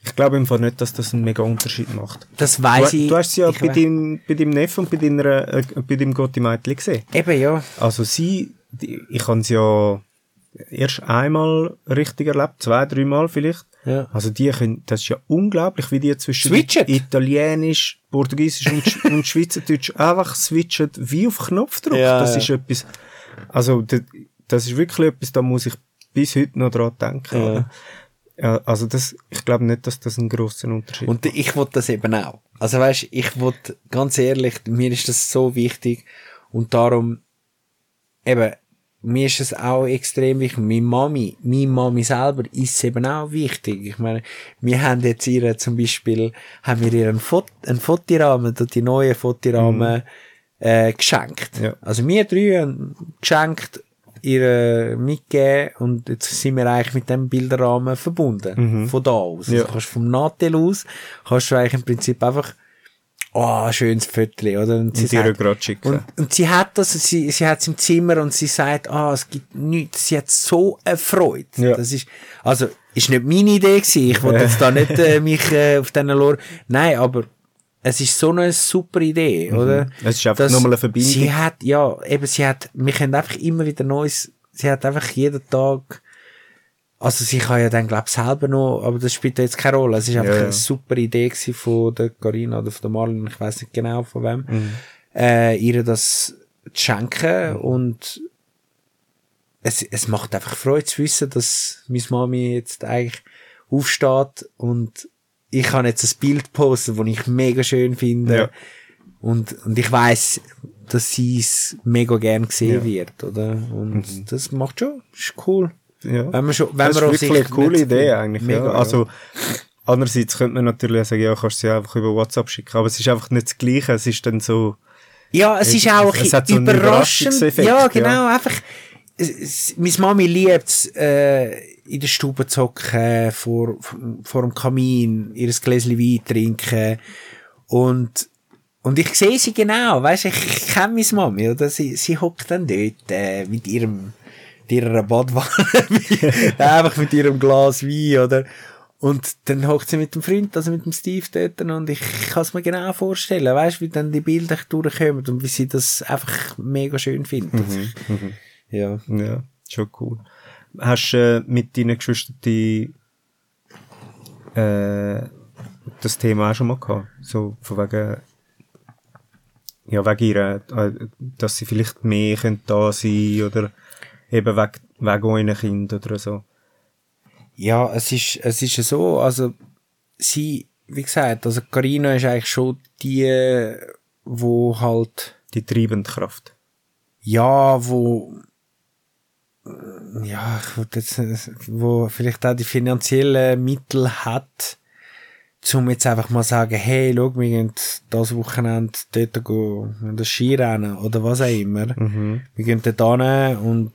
Ich glaube im Fall nicht, dass das einen mega Unterschied macht. Das weiss ich. du hast es ja bei deinem, bei deinem Neffen und bei, deiner, äh, bei deinem Gotti Mädchen gesehen. Eben, ja. Also sie, die, ich habe sie ja erst einmal richtig erlebt, zwei, dreimal vielleicht. Ja. Also die können, das ist ja unglaublich, wie die zwischen Switchen. Italienisch, Portugiesisch und, und Schweizerdeutsch einfach switchen wie auf Knopfdruck. Ja, das ja. ist etwas, also das, das ist wirklich etwas, da muss ich bis heute noch dran denken. Ja. Ja, also das, ich glaube nicht, dass das einen grossen Unterschied Und ich wollte das eben auch. Also weißt, ich wollte, ganz ehrlich, mir ist das so wichtig und darum, eben, mir ist es auch extrem wichtig. Meine Mami, meine Mami selber ist eben auch wichtig. Ich meine, wir haben jetzt ihr zum Beispiel, haben wir ihr einen, Fot einen Fotorahmen, die neuen Fotorahmen, äh, geschenkt. Ja. Also wir drei haben geschenkt, ihr mitgegeben und jetzt sind wir eigentlich mit dem Bilderrahmen verbunden. Von da aus. Ja. Also kannst vom Nattel aus, kannst du eigentlich im Prinzip einfach, oh, schönes Viertel, oder? Und Und dir gerade schicken. und, und sie hat das, sie, sie hat es im Zimmer und sie sagt, ah, es gibt nichts, sie hat so eine Freude. Ja. Das ist, also, ist nicht meine Idee gewesen, ich wollte jetzt da nicht äh, mich äh, auf diesen Lor, nein, aber es ist so eine super Idee, oder? Mhm. Es ist einfach nochmal eine Verbindung. Sie hat, ja, eben, sie hat, wir können einfach immer wieder Neues, sie hat einfach jeden Tag, also sie kann ja dann, glaub selber noch, aber das spielt jetzt keine Rolle. Es ist einfach Ja, ja. eine super Idee gewesen von der Carina oder von der Marlene, ich weiß nicht genau von wem, Mhm. äh, ihr das zu schenken und es, es macht einfach Freude zu wissen, dass meine Mami jetzt eigentlich aufsteht und ich kann jetzt ein Bild posten, das ich mega schön finde. Ja. Und, und ich weiß, dass sie es mega gern gesehen Ja. wird, oder? Und das macht schon, ist cool. Ja. Wenn man schon, wenn das man ist wirklich eine coole nicht- Idee eigentlich. Mega, ja. Also, andererseits könnte man natürlich sagen, ja, kannst du sie einfach über WhatsApp schicken, aber es ist einfach nicht das Gleiche. Es ist dann so, Ja, es ist auch es ein hat so überraschend. Ja, ja. genau, einfach. Es, es, meine Mami liebt es, äh, in der Stube zu hocken, vor, vor dem Kamin, ihr Gläschen Wein trinken. Und, und ich sehe sie genau, weißt ich, kenne meine Mami, oder? Sie, sie hockt dann dort, äh, mit ihrem, mit ihrer Badwanne, einfach mit ihrem Glas Wein, oder? Und dann hockt sie mit dem Freund, also mit dem Steve dort, und ich kann es mir genau vorstellen, weißt wie dann die Bilder durchkommen und wie sie das einfach mega schön findet. Ja. ja, schon cool. Hast du äh, mit deinen Geschwistern die, äh, das Thema auch schon mal gehabt? So, von wegen, ja, wegen ihrer, äh, dass sie vielleicht mehr können da sein oder eben wegen, wegen euren Kind oder so. Ja, es ist, es ist ja so, also, sie, wie gesagt, also Carina ist eigentlich schon die, wo halt, Die treibende Kraft. ja, wo, ja, jetzt, wo vielleicht auch die finanziellen Mittel hat, zum jetzt einfach mal sagen, hey, schau, wir gehen das Wochenende dort gehen, das Skirennen oder was auch immer. Wir gehen dort hin und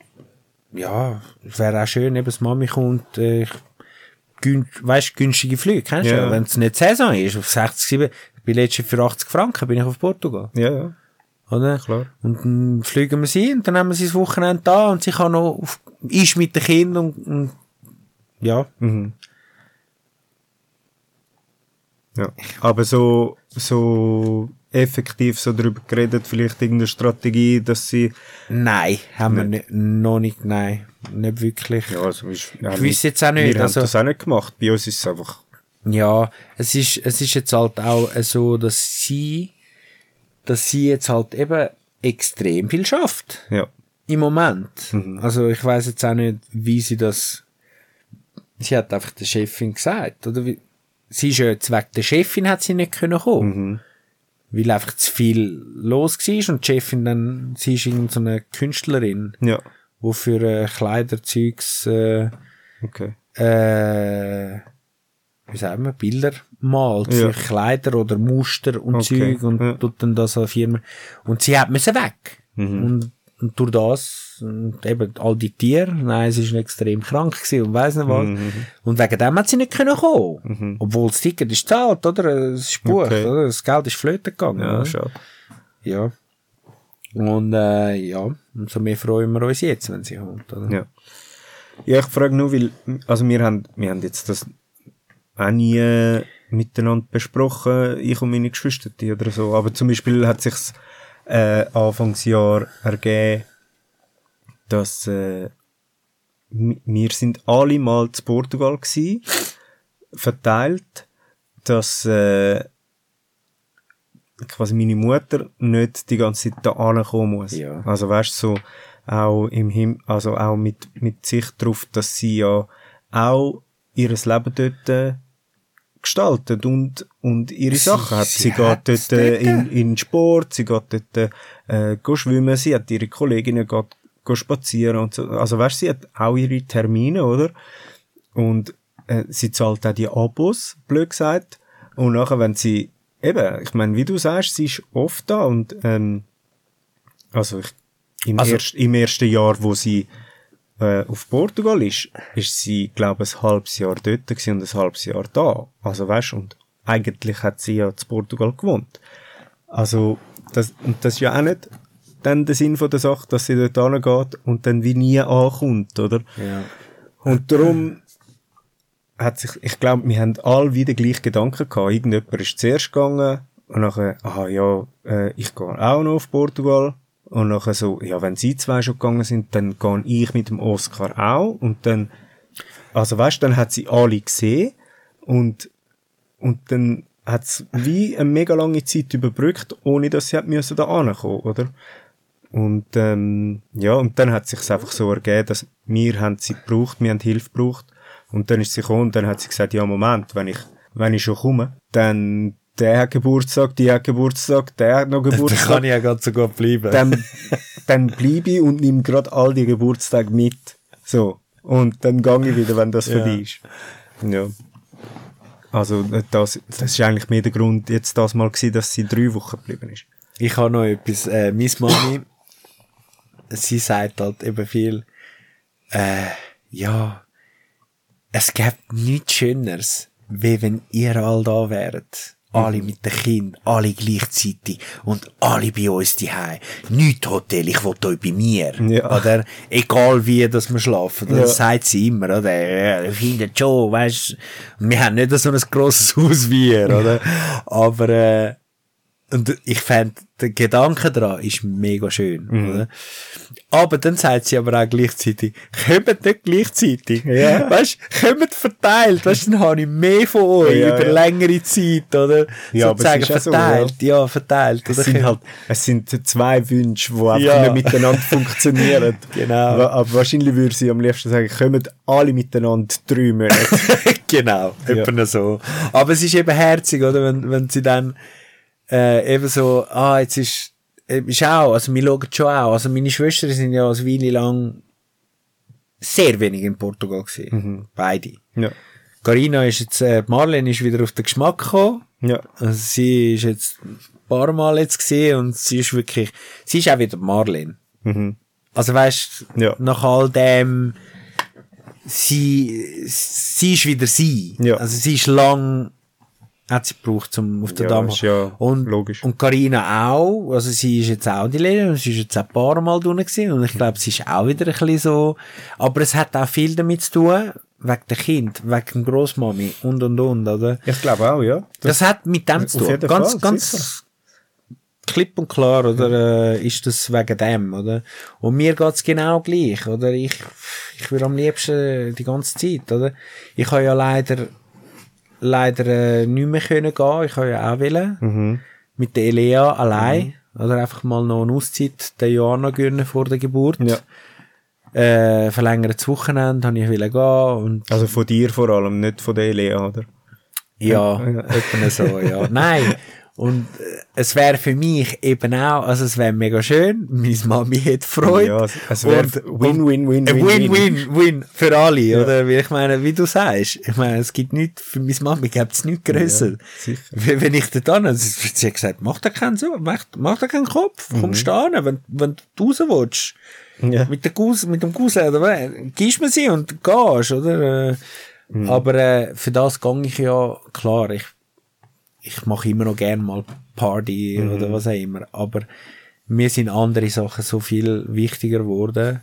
ja, es wäre auch schön, eben, dass Mami kommt, äh, ich, gün, weißt, günstige Flüge, kennst du Ja. ja. Wenn es nicht Saison ist, auf 60, 7, ich bin letztes Jahr für 80 Franken, bin ich auf Portugal. Ja, ja. Oder? Klar. Und dann fliegen wir sie und dann haben wir sie das Wochenende da und sie kann noch auf, ist mit den Kindern und, und ja. Mhm. Ja. Aber so, so effektiv so darüber geredet, vielleicht irgendeine Strategie, dass sie... Nein, haben wir nicht, noch nicht, nein, nicht wirklich. Ja, also ist, ich wüsste jetzt auch nicht. Wir also, haben das auch nicht gemacht. Bei uns ist es einfach... Ja, es ist, es ist jetzt halt auch so, dass sie, dass sie jetzt halt eben extrem viel schafft. Ja. Im Moment. Also ich weiß jetzt auch nicht, wie sie das. Sie hat einfach der Chefin gesagt, oder? Wie, sie ist ja jetzt weg der Chefin hat sie nicht können kommen. Weil einfach zu viel los war und die Chefin dann, sie ist irgend so eine Künstlerin, Ja. wo für äh, Kleiderzeugs, äh, Okay. äh, wie sagen wir, Bilder malt Ja. Kleider oder Muster und Okay, Zeug und ja. tut dann das an Firmen. Und sie hat müssen weg. Mhm. Und, und durch das, und eben all die Tiere, nein, sie ist extrem krank gewesen und weiss nicht was. Mhm. Und wegen dem hat sie nicht können kommen. Obwohl das Ticket ist zahlt, oder? Es ist gebucht, Okay. oder? Das Geld ist flöten gegangen. Ja, schade. Ja. Und, äh, ja, umso mehr freuen wir uns jetzt, wenn sie kommt, oder? Ja. Ja, ich frage nur, weil, also wir haben, wir haben jetzt das auch nie miteinander besprochen, ich und meine Geschwister oder so, aber zum Beispiel hat sich's äh, Anfangsjahr ergeben, dass äh, wir sind alle mal zu Portugal gsi, verteilt, dass äh, quasi meine Mutter nicht die ganze Zeit da ankommen muss. Ja. Also weißt so auch im Him also auch mit mit Sicht darauf, dass sie ja auch ihres Leben dort gestaltet und und ihre Sie- Sachen hat. sie Sie, geht dort äh, dort. in, in Sport, sie geht dort äh, go schwimmen, sie hat ihre Kolleginnen geht go spazieren und so. Also weißt, sie hat auch ihre Termine, oder? Und äh, sie zahlt auch die Abos, blöd gesagt. Und nachher, wenn sie, eben, ich meine, wie du sagst, sie ist oft da und, ähm, also ich, im, Also- erst, im ersten Jahr, wo sie äh, auf Portugal ist, ist sie, glaube ich, ein halbes Jahr dort und ein halbes Jahr da. Also weißt, und eigentlich hat sie ja zu Portugal gewohnt. Also, das, und das ist ja auch nicht dann der Sinn von der Sache, dass sie dort hingeht und dann wie nie ankommt, oder? Ja. Und darum hat sich, ich glaube, wir haben alle wieder gleich Gedanken gehabt. Irgendjemand ist zuerst gegangen und nachher, aha, ja, äh, ich gehe auch noch auf Portugal. Und nachher so, ja, wenn sie zwei schon gegangen sind, dann gehe ich mit dem Oscar auch. Und dann, also weißt, dann hat sie alle gesehen und, und dann hat's wie eine mega lange Zeit überbrückt, ohne dass sie hat müssen da ankommen, oder? Und ähm, ja, und dann hat sich einfach so ergeben, dass wir haben sie gebraucht, wir haben Hilfe gebraucht. Und dann ist sie gekommen und dann hat sie gesagt, ja Moment, wenn ich, wenn ich schon komme, dann der hat Geburtstag, die hat Geburtstag, der hat noch Da Geburtstag. kann ich ja ganz so gut bleiben. dann, dann bleibe ich und nehme gerade all die Geburtstage mit. So. Und dann gehe ich wieder, wenn das Ja. vorbei ist. Ja. Also, das, das ist eigentlich mehr der Grund, jetzt das mal gewesen, dass sie drei Wochen geblieben ist. Ich habe noch etwas. Äh, meine Mami, sie sagt halt eben viel, äh, ja, es gibt nichts Schöneres, wie wenn ihr all da wäret. Alle mit den Kindern, alle gleichzeitig und alle bei uns daheim. Nicht Hotel, ich will euch bei mir. Ja. Oder egal wie, dass wir schlafen. Das Ja. sagt sie immer, oder? Ja, ich finde schon, weißt Wir haben nicht so ein grosses Haus wie ihr, oder? Aber, äh, und ich fand, der Gedanke daran ist mega schön, Mhm. oder? Aber dann sagt sie aber auch gleichzeitig, kommt nicht gleichzeitig. Ja. Weißt, kommt verteilt. Weißt, dann habe ich mehr von euch Ja, über ja. längere Zeit, oder? Ja, Sozusagen ja so, verteilt. ja. verteilt. Es oder? sind halt, es sind zwei Wünsche, die einfach Ja. nicht miteinander funktionieren. Genau. Aber wahrscheinlich würde sie am liebsten sagen, kommen alle miteinander drei Monate. genau, Ja. etwa so. Aber es ist eben herzig, oder? Wenn, wenn sie dann äh, eben so, ah, jetzt ist, äh, ist auch, also wir schauen schon auch, also meine Schwestern sind ja eine Weile lang sehr wenig in Portugal gewesen. Beide. ja. Carina ist jetzt, äh, Marlene ist wieder auf den Geschmack gekommen. Ja. Also sie ist jetzt ein paar Mal jetzt gesehen und sie ist wirklich, sie ist auch wieder Marlene. Mhm. Also weißt, Ja. nach all dem, sie, sie ist wieder sie. Ja. Also sie ist lang, hat sie gebraucht, um auf der Ja, Damm. ja und, logisch. Und Carina auch, also sie ist jetzt auch die Lehrerin, sie ist jetzt ein paar Mal drin gewesen und ich glaube, sie ist auch wieder ein bisschen so, aber es hat auch viel damit zu tun, wegen der Kind, wegen der Großmami und und und, oder? Ich glaube auch, ja. Das, hat mit dem zu tun. Ganz, Fall, ganz klipp und klar, oder, äh, ist das wegen dem, oder? Und mir geht's genau gleich, oder? Ich, ich würde am liebsten die ganze Zeit, oder? Ich habe ja leider, leider äh, nicht mehr können gehen. Ich habe ja auch wollen. Mhm. Mit der Elea allein. Oder einfach mal noch eine Auszeit der Johanna gönnen vor der Geburt. Ja. Äh, verlängertes Wochenende habe ich wollen gehen und Also von dir vor allem, nicht von der Elea, oder? Ja, Ja. etwa so, ja. Nein. Und äh, es wäre für mich eben auch, also es wäre mega schön, meine Mami hätte Freude. Ja, es- wäre Und- win, win, win, Ein win, win. Win-Win-Win für alle, oder? Weil ich meine, wie du sagst, ich meine, es gibt nichts, für meine Mami gibt es nichts grösser. Ja. Wenn ich da dann, sie hat gesagt, mach dir keinen so, mach, mach dir keinen Kopf, komm stehen, wenn, wenn du raus willst. Mhm. Ja. Mit, der Gus, mit dem Cousin, oder gibst mir sie und gehst, oder? Äh, Mhm. Aber äh, für das gehe ich ja, klar, ich, ich mache immer noch gern mal Party Mhm. oder was auch immer, aber mir sind andere Sachen so viel wichtiger geworden.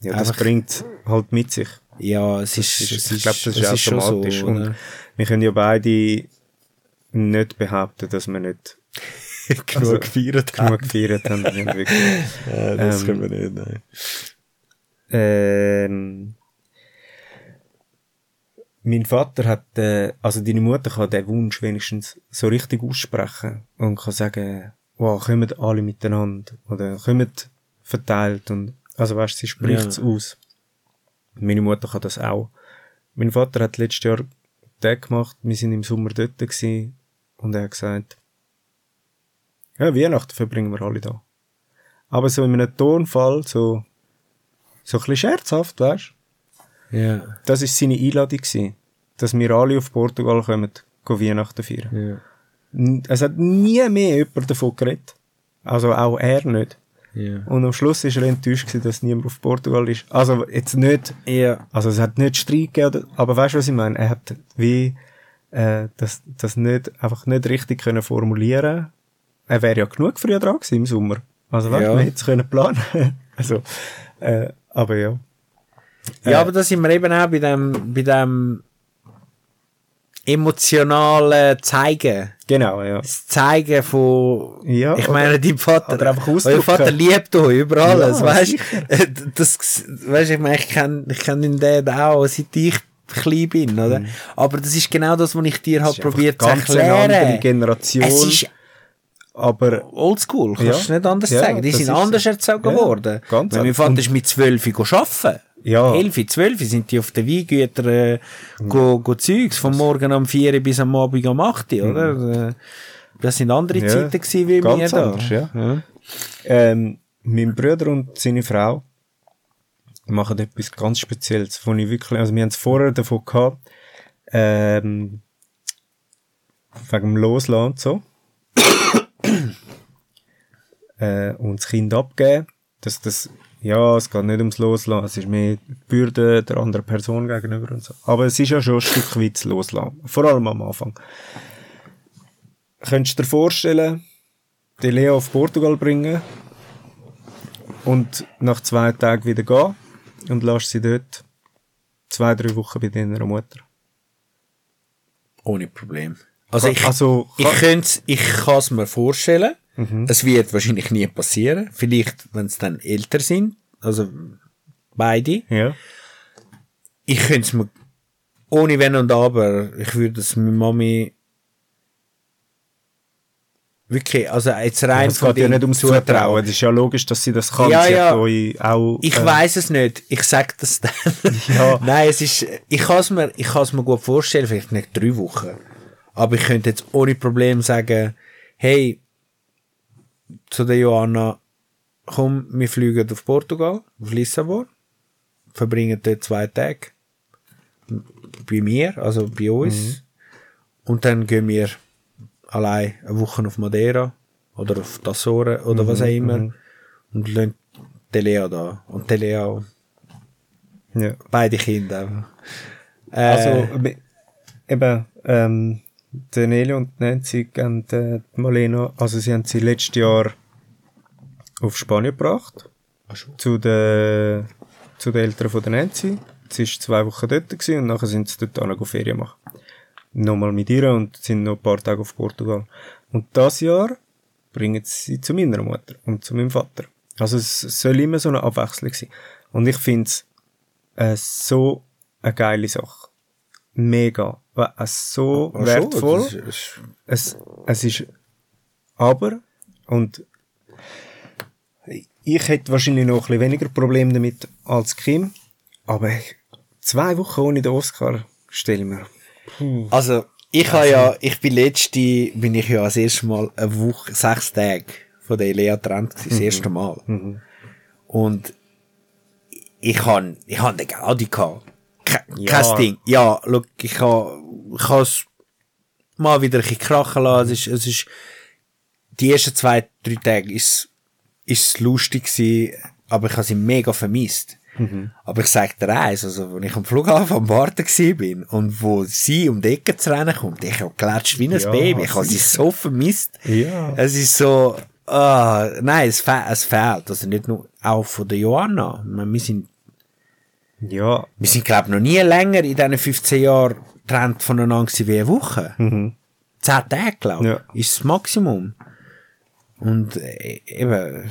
Ja, das Einfach- bringt halt mit sich. Ja, es ist, ist, es ich glaube, das ist, schon automatisch. so, und wir können ja beide nicht behaupten, dass wir nicht genug also, gefeiert genug gefeiert haben. Haben Ja, das Ähm, können wir nicht, nein. ähm, mein Vater hat, äh, also deine Mutter kann den Wunsch wenigstens so richtig aussprechen und kann sagen, wow, kommen alle miteinander oder kommen verteilt und, also weißt, sie spricht es Ja. aus. Meine Mutter kann das auch. Mein Vater hat letztes Jahr den gemacht, wir sind im Sommer dort gewesen, und er hat gesagt, ja, Weihnachten verbringen wir alle da. Aber so in einem Tonfall, so, so ein bisschen scherzhaft, weißt Ja, das ist seine Einladung gewesen, dass wir alle auf Portugal kommen, go Weihnachten feiern. ja, Es hat nie mehr jemand davon geredet. Also auch er nicht. ja. Und am Schluss ist er enttäuscht gewesen, dass niemand auf Portugal ist. Also jetzt nicht, Ja, also es hat nicht Streit gegeben, aber weißt du, was ich meine? Er hat wie, äh, das, das nicht, einfach nicht richtig können formulieren. Er wäre ja genug früher dran gewesen im Sommer. Also weißt Ja. wir hätten es können planen. also, äh, aber ja. Ja Äh, aber da sind wir eben auch bei dem, bei dem emotionalen Zeigen. Genau, ja. Das Zeigen von, Ja, ich oder- meine, dein Vater, oder einfach euer ausdrücken. Vater liebt euch über alles, Ja, weißt sicher. Äh, Das, weißt ich meine, ich kenne, ich kenne den Dad auch, seit ich klein bin, oder? Aber das ist genau das, was ich dir halt Mhm. probiert zu erklären. Generation. Es ist aber oldschool, kannst du Ja. nicht anders Ja, sagen. Die sind anders erzogen Ja, worden. ganz Weil mein. Vater ist mit 12 Uhr arbeiten. Ja. 11, 12 sind die auf den Weingütern äh, Mhm. go, go Zeugs, vom Morgen um 4 bis am Abend um 8 oder? Äh, Das sind andere Mhm. Zeiten gewesen, wie ganz wir da. anders, ja. ähm, mein Bruder und seine Frau machen etwas ganz Spezielles, wo ich wirklich, also wir haben es vorher davon gehabt, ähm, wegen dem Loslassen und so. Äh, und das Kind abgeben, dass das, ja, es geht nicht ums Loslassen, es ist mehr die Bürde der anderen Person gegenüber und so. Aber es ist ja schon ein Stück weit das Loslassen. Vor allem am Anfang. Könntest du dir vorstellen, die Lea auf Portugal bringen und nach zwei Tagen wieder gehen und lässt sie dort zwei, drei Wochen bei deiner Mutter. Ohne Problem. Also ich, also, ich könnte ich kann es mir vorstellen. Es wird wahrscheinlich nie passieren. Vielleicht, wenn es dann älter sind. Also beide. Ja. ich könnte es mir ohne Wenn und Aber, ich würde es meiner Mami wirklich, also jetzt rein Es geht ja nicht ums Zutrauen. Zutrauen. Es ist ja logisch, dass sie das kann. Ja, sie ja. auch, Ich äh, weiß es nicht. Ich sag das dann. Ja. Nein, es ist, ich kann es mir, ich kann es mir gut vorstellen, vielleicht nicht drei Wochen. Aber ich könnte jetzt ohne Problem sagen, hey, zu der Joanna, komm, wir fliegen auf Portugal, auf Lissabon, verbringen dort zwei Tage bei mir, also bei uns, und dann gehen wir allein eine Woche auf Madeira oder auf die Azoren oder was auch immer und lassen die Lea da und die Lea auch. Ja. beide Kinder. Äh, Also, be- eben, ähm, die Nelly und Nancy und äh, Malena, also sie haben sie letztes Jahr auf Spanien gebracht. Zu den, zu den Eltern von der Nancy. sie ist zwei Wochen dort gewesen und nachher sind sie dort auch Ferien machen. Nochmal mit ihr und sind noch ein paar Tage auf Portugal. Und das Jahr bringen sie zu meiner Mutter und zu meinem Vater. Also es soll immer so eine Abwechslung sein. Und ich finde es äh, so eine geile Sache. Mega. Äh, so Ach so, wertvoll. ist- Es, es ist aber, und ich hätte wahrscheinlich noch ein bisschen weniger Probleme damit als Kim, aber zwei Wochen ohne den Oscar stelle mir. Also, ich habe ja, ich bin letzte, bin ich ja das erste Mal eine Woche, sechs Tage von der Elea getrennt gewesen, das erste Mal. Und ich han, ich han den Gaudi gehabt. Ke Ja. Kein Ding. Ja, look, ich ha, ich has mal wieder ein bisschen krachen lassen. Es ist, es ist, die ersten zwei, drei Tage ist, ist lustig gewesen, aber ich habe sie mega vermisst. Aber ich sag dir eins, also, wenn ich am Flughafen am Warten bin und wo sie um die Ecke zu rennen kommt, ich hab klatscht wie ein Ja, Baby. Ich habe sie so vermisst. Ja. Es ist so, ah, nein, es, fe es fehlt. Also nicht nur, auch von der Johanna. Ich meine, Wir sind, Ja, wir sind, glaub noch nie länger in diesen 15 Jahren getrennt voneinander wie eine Woche. Zehn Tage, glaube ich, Ja. ist das Maximum. Und äh, eben,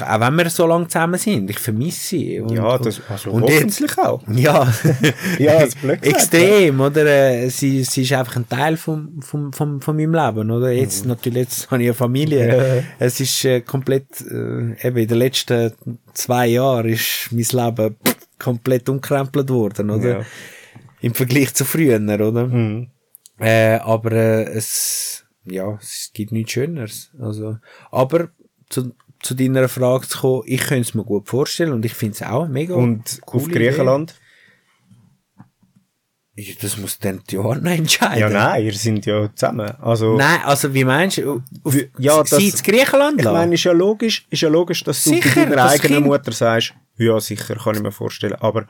auch wenn wir so lange zusammen sind, ich vermisse sie. Und, ja, das, also und hoffentlich auch. ja, Ja, das extrem, oder? Äh, Sie, sie ist einfach ein Teil vom, vom, vom, von meinem Leben, oder? Jetzt, natürlich, jetzt habe ich eine Familie. Mhm. Ja. Es ist äh, komplett, äh, eben in den letzten zwei Jahren ist mein Leben komplett umkrempelt worden, oder? Ja. Im Vergleich zu früher, oder? Mhm. Äh, aber äh, es, ja, es gibt nichts Schöneres. Also, aber zu, zu deiner Frage zu kommen, ich könnte es mir gut vorstellen und ich finde es auch mega Und auf Griechenland? Ja, Das muss dann die Johanna entscheiden. Ja, nein, ihr sind ja zusammen. Also, Nein, also wie meinst du? Auf, ja, das- sie Griechenland ich meine, ist ja logisch, ist ja logisch, dass du Sicher, bei deiner eigenen Kind- Mutter sagst, ja, sicher, kann ich mir vorstellen. Aber,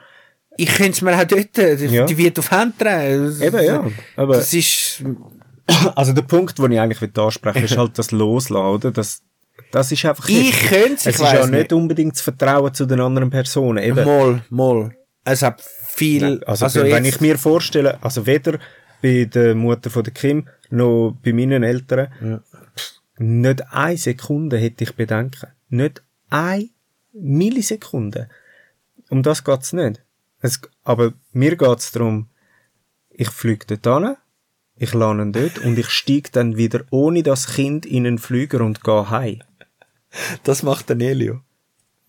ich könnte es mir auch dort, die, Ja. wird auf Hand drehen. Eben, ja. Aber- das ist, also der Punkt, den ich eigentlich ansprechen will, ist halt das Loslassen, oder? Das, das ist einfach Ich könnte es, Es ich ist ja nicht nicht. unbedingt das Vertrauen zu den anderen Personen. Eben. mal, mal. Es hat viel, Also, wenn jetzt- ich mir vorstelle, also weder bei der Mutter von der Kim noch bei meinen Eltern, pff, nicht eine Sekunde hätte ich Bedenken. Nicht eine Millisekunde. Um das geht's nicht. Es, aber mir geht's darum, ich fliege dort hin, ich ihn dort und ich steige dann wieder ohne das Kind in einen Flüger und gehe heim. das macht der Nelio.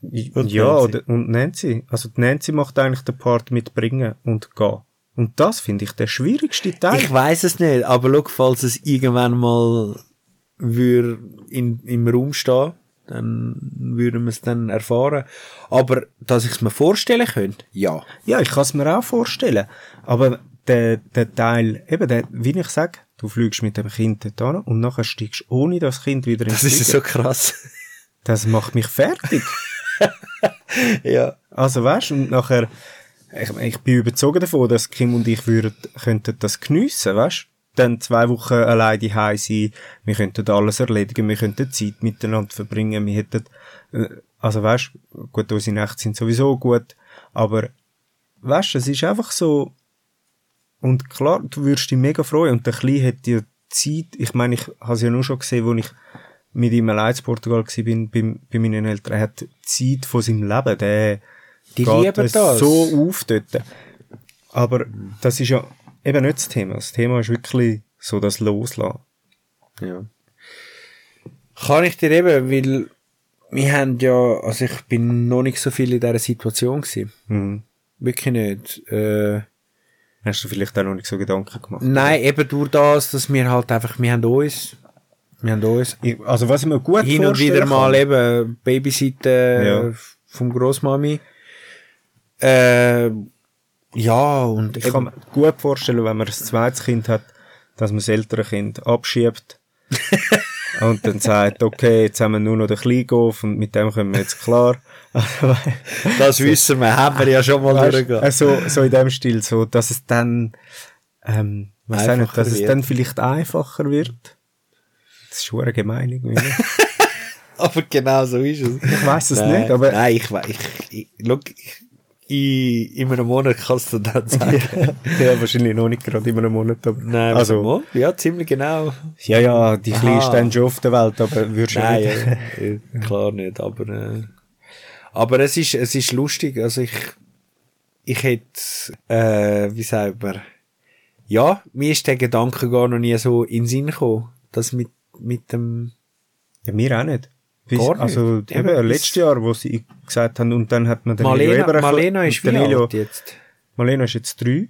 Und ja, Nancy. und Nancy. Also Nancy macht eigentlich den Part mitbringen und gehen. Und das finde ich der schwierigste Teil. Ich weiß es nicht, aber schau, falls es irgendwann mal würde in, im Raum stehen, dann würden wir es dann erfahren. Aber, dass ich es mir vorstellen könnte, ja. ja, ich kann es mir auch vorstellen. Aber der, der Teil, eben, der, wie ich sage, du fliegst mit dem Kind dort hin und nachher steigst du ohne das Kind wieder ins Das ist Flieger. so krass. Das macht mich fertig. ja. Also weißt und nachher, ich, ich bin überzogen davon, dass Kim und ich würden, könnten das geniessen, weißt Dann zwei Wochen allein die sein, wir könnten alles erledigen, wir könnten Zeit miteinander verbringen, wir hätten, äh, also weißt gut, unsere Nächte sind sowieso gut, aber weißt es ist einfach so, und klar, du würdest dich mega freuen und der Kleine hat dir Zeit, ich meine, ich habe es ja nur schon gesehen, wo ich mit ihm allein in Portugal war, bin, bei, bei meinen Eltern, er hat Zeit von seinem Leben, der Die geht lieben das. so auf dort. Aber das ist ja eben nicht das Thema. Das Thema ist wirklich so das Loslassen. Ja. Kann ich dir eben, weil wir haben ja, also ich bin noch nicht so viel in dieser Situation gewesen. Mhm. Wirklich nicht. Äh, Hast du vielleicht auch noch nicht so Gedanken gemacht? nein, eben durch das, dass wir halt einfach, wir haben uns, wir haben uns also was ich mir gut hin und wieder mal kann, eben Babysitten Ja. äh, vom Großmami. Äh, ja, und ich kann mir gut vorstellen, wenn man ein zweites Kind hat, dass man das ältere Kind abschiebt und dann sagt, okay, jetzt haben wir nur noch den Kleingolf und mit dem kommen wir jetzt klar. Das wissen wir, haben wir ja schon mal Weißt, durchgegangen. äh, so, so in dem Stil, so, dass es dann, ähm, auch nicht, dass es wird. dann vielleicht einfacher wird. Das ist schon gemein irgendwie. ne? Aber genau so ist es. Ich weiss es Nein, nicht, aber Nein, ich weiß, ich, ich, look, ich, in, in einem Monat kannst du dann sagen. ja, wahrscheinlich noch nicht gerade in einem Monat. Aber Nein, also, mal, ja, ziemlich genau. ja, ja, die Aha. kleinsten haben schon auf der Welt, aber würdest du Nein, nicht. ja, klar nicht, aber, äh, aber es ist, es ist lustig, also ich, ich hätte, äh, wie sagt man, ja, mir ist der Gedanke gar noch nie so in den Sinn gekommen, dass mit, mit dem, Ja, mir auch nicht. Bis, Gar nicht. Also, Eben, eben, letztes Jahr, wo sie gesagt haben, und dann hat man den Marlena, Eber- Marlena ist wie alt jetzt? Marlena ist jetzt drei.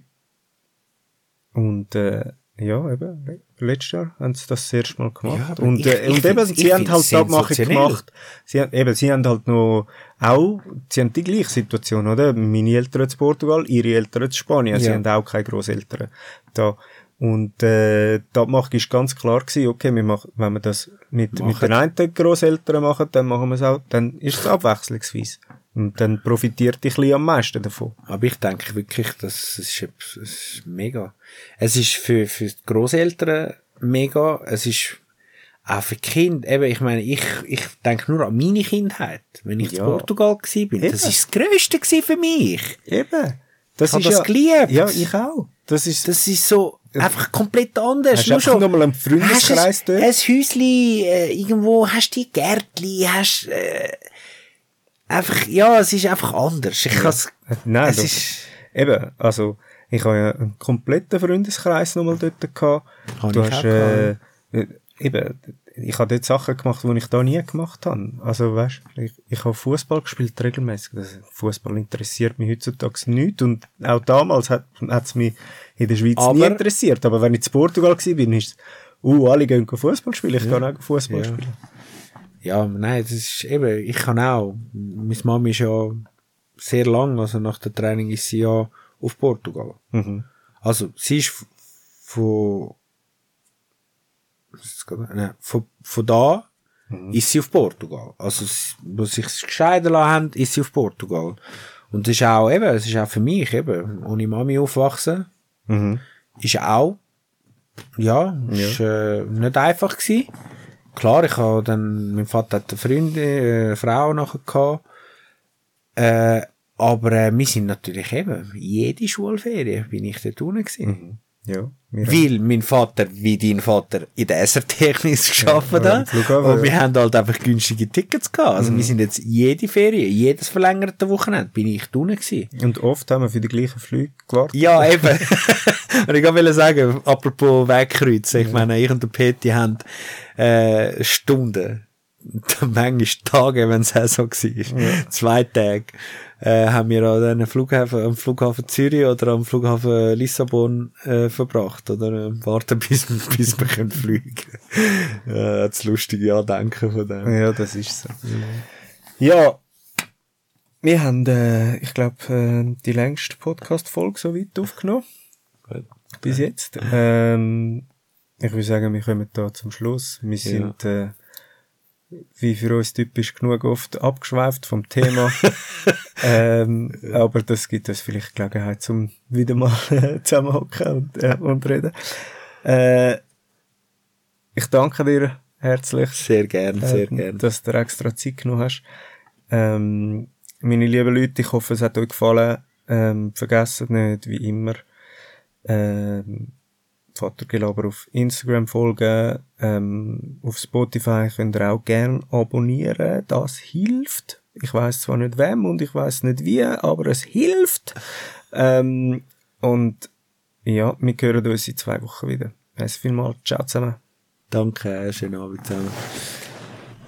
Und, äh, ja, eben, le- letztes Jahr haben sie das das erste Mal gemacht. Ja, und, ich- äh, ich und eben, find's- sie haben halt die Abmachung gemacht. Sie, haben- eben, sie haben halt noch, auch, sie haben die gleiche Situation, oder? Meine Eltern zu Portugal, ihre Eltern zu Spanien. Sie Ja. haben auch keine Grosseltern da. Und, äh, die Abmachung ist ganz klar gewesen, okay, wir machen, wenn wir das mit, mit den einen Grosseltern machen, dann machen wir es auch, dann ist es abwechslungsweise. Und dann profitiert die Kleine am meisten davon. Aber ich denke wirklich, das ist, es ist mega. Es ist für, für die Grosseltern mega. Es ist auch für Kinder. Eben, ich meine, ich, ich denke nur an meine Kindheit. Wenn ich Ja. in Portugal gsi bin, das Eben. ist das Grösste gsi für mich. Eben. Das hab ist das ja, geliebt. Ja, ich auch. Das ist, Das ist so einfach komplett anders. Hast du einfach schon- nochmal einen Freundeskreis hast dort? ein, ein Häusli, äh, irgendwo hast du die Gärtli, hast, äh, einfach, ja, es ist einfach anders. Ich kann's, nein, es du, ist, eben, also, ich habe ja einen kompletten Freundeskreis nochmal dort gehabt. Hab du hast, äh, äh, eben, ich habe dort Sachen gemacht, die ich da nie gemacht habe. Also, weißt, ich, ich habe Fußball gespielt regelmäßig. Das, Fußball interessiert mich heutzutage nicht. Und auch damals hat, es mich in der Schweiz nie Aber- interessiert. Aber wenn ich in Portugal war, bin, ist es, uh, alle gehen Fußball spielen. Ich kann auch Fußball Ja. spielen. Ja, nein, das ist eben, ich kann auch. Meine Mama ist ja sehr lang, also nach der Training ist sie ja auf Portugal. Mhm. Also, sie ist von, was ist das gerade? Nein, von, von da ist sie auf Portugal. Also, wo sie sich gescheiden lassen haben, ist sie auf Portugal. Und das ist auch eben, es ist auch für mich eben, ohne Mami aufwachsen, Mhm. ist auch, ja, ist äh, nicht einfach gewesen. Klar, ich habe dann, mein Vater hat eine Freundin, äh, eine Frau nachher gehabt. Äh, aber äh, wir sind natürlich eben, jede Schulferie bin ich dort unten gewesen. Ja. Weil mein Vater, wie dein Vater, in der SR-Technik geschafft ja, hat. Und wir ja. haben halt einfach günstige Tickets gehabt. Also wir sind jetzt jede Ferie, jedes verlängerte Wochenende bin ich da unten gewesen. Und oft haben wir für die gleichen Flüge gewartet. Ja, eben. und ich wollte sagen, apropos Wegkreuzen, ich meine, ich und der Peti haben äh, Stunden, manchmal Tage, wenn es auch so war, zwei Tage, äh, haben wir an einem Flughafen, am Flughafen Zürich oder am Flughafen Lissabon äh, verbracht, oder äh, warten, bis, bis wir können fliegen äh, Das lustige Andenken von dem. Ja, das ist so. Ja, wir haben, äh, ich glaube, äh, die längste Podcast-Folge so weit aufgenommen. Bis jetzt. Ähm, ich würde sagen, wir kommen da zum Schluss. Wir sind, äh, wie für uns typisch genug oft abgeschweift vom Thema. ähm, aber das gibt uns vielleicht Gelegenheit, zum wieder mal zusammenhocken und, äh, und reden. Äh, ich danke dir herzlich Sehr gern, sehr äh, gern. dass du dir extra Zeit genommen hast. Ähm, meine lieben Leute, ich hoffe, es hat euch gefallen. Ähm, vergesst nicht, wie immer, ähm, Vatergelaber auf Instagram folgen, ähm, auf Spotify könnt ihr auch gern abonnieren. Das hilft. Ich weiß zwar nicht wem und ich weiß nicht wie, aber es hilft. Ähm, und ja, wir hören uns in zwei Wochen wieder. Merci vielmals. Ciao zusammen. Danke, schönen Abend zusammen.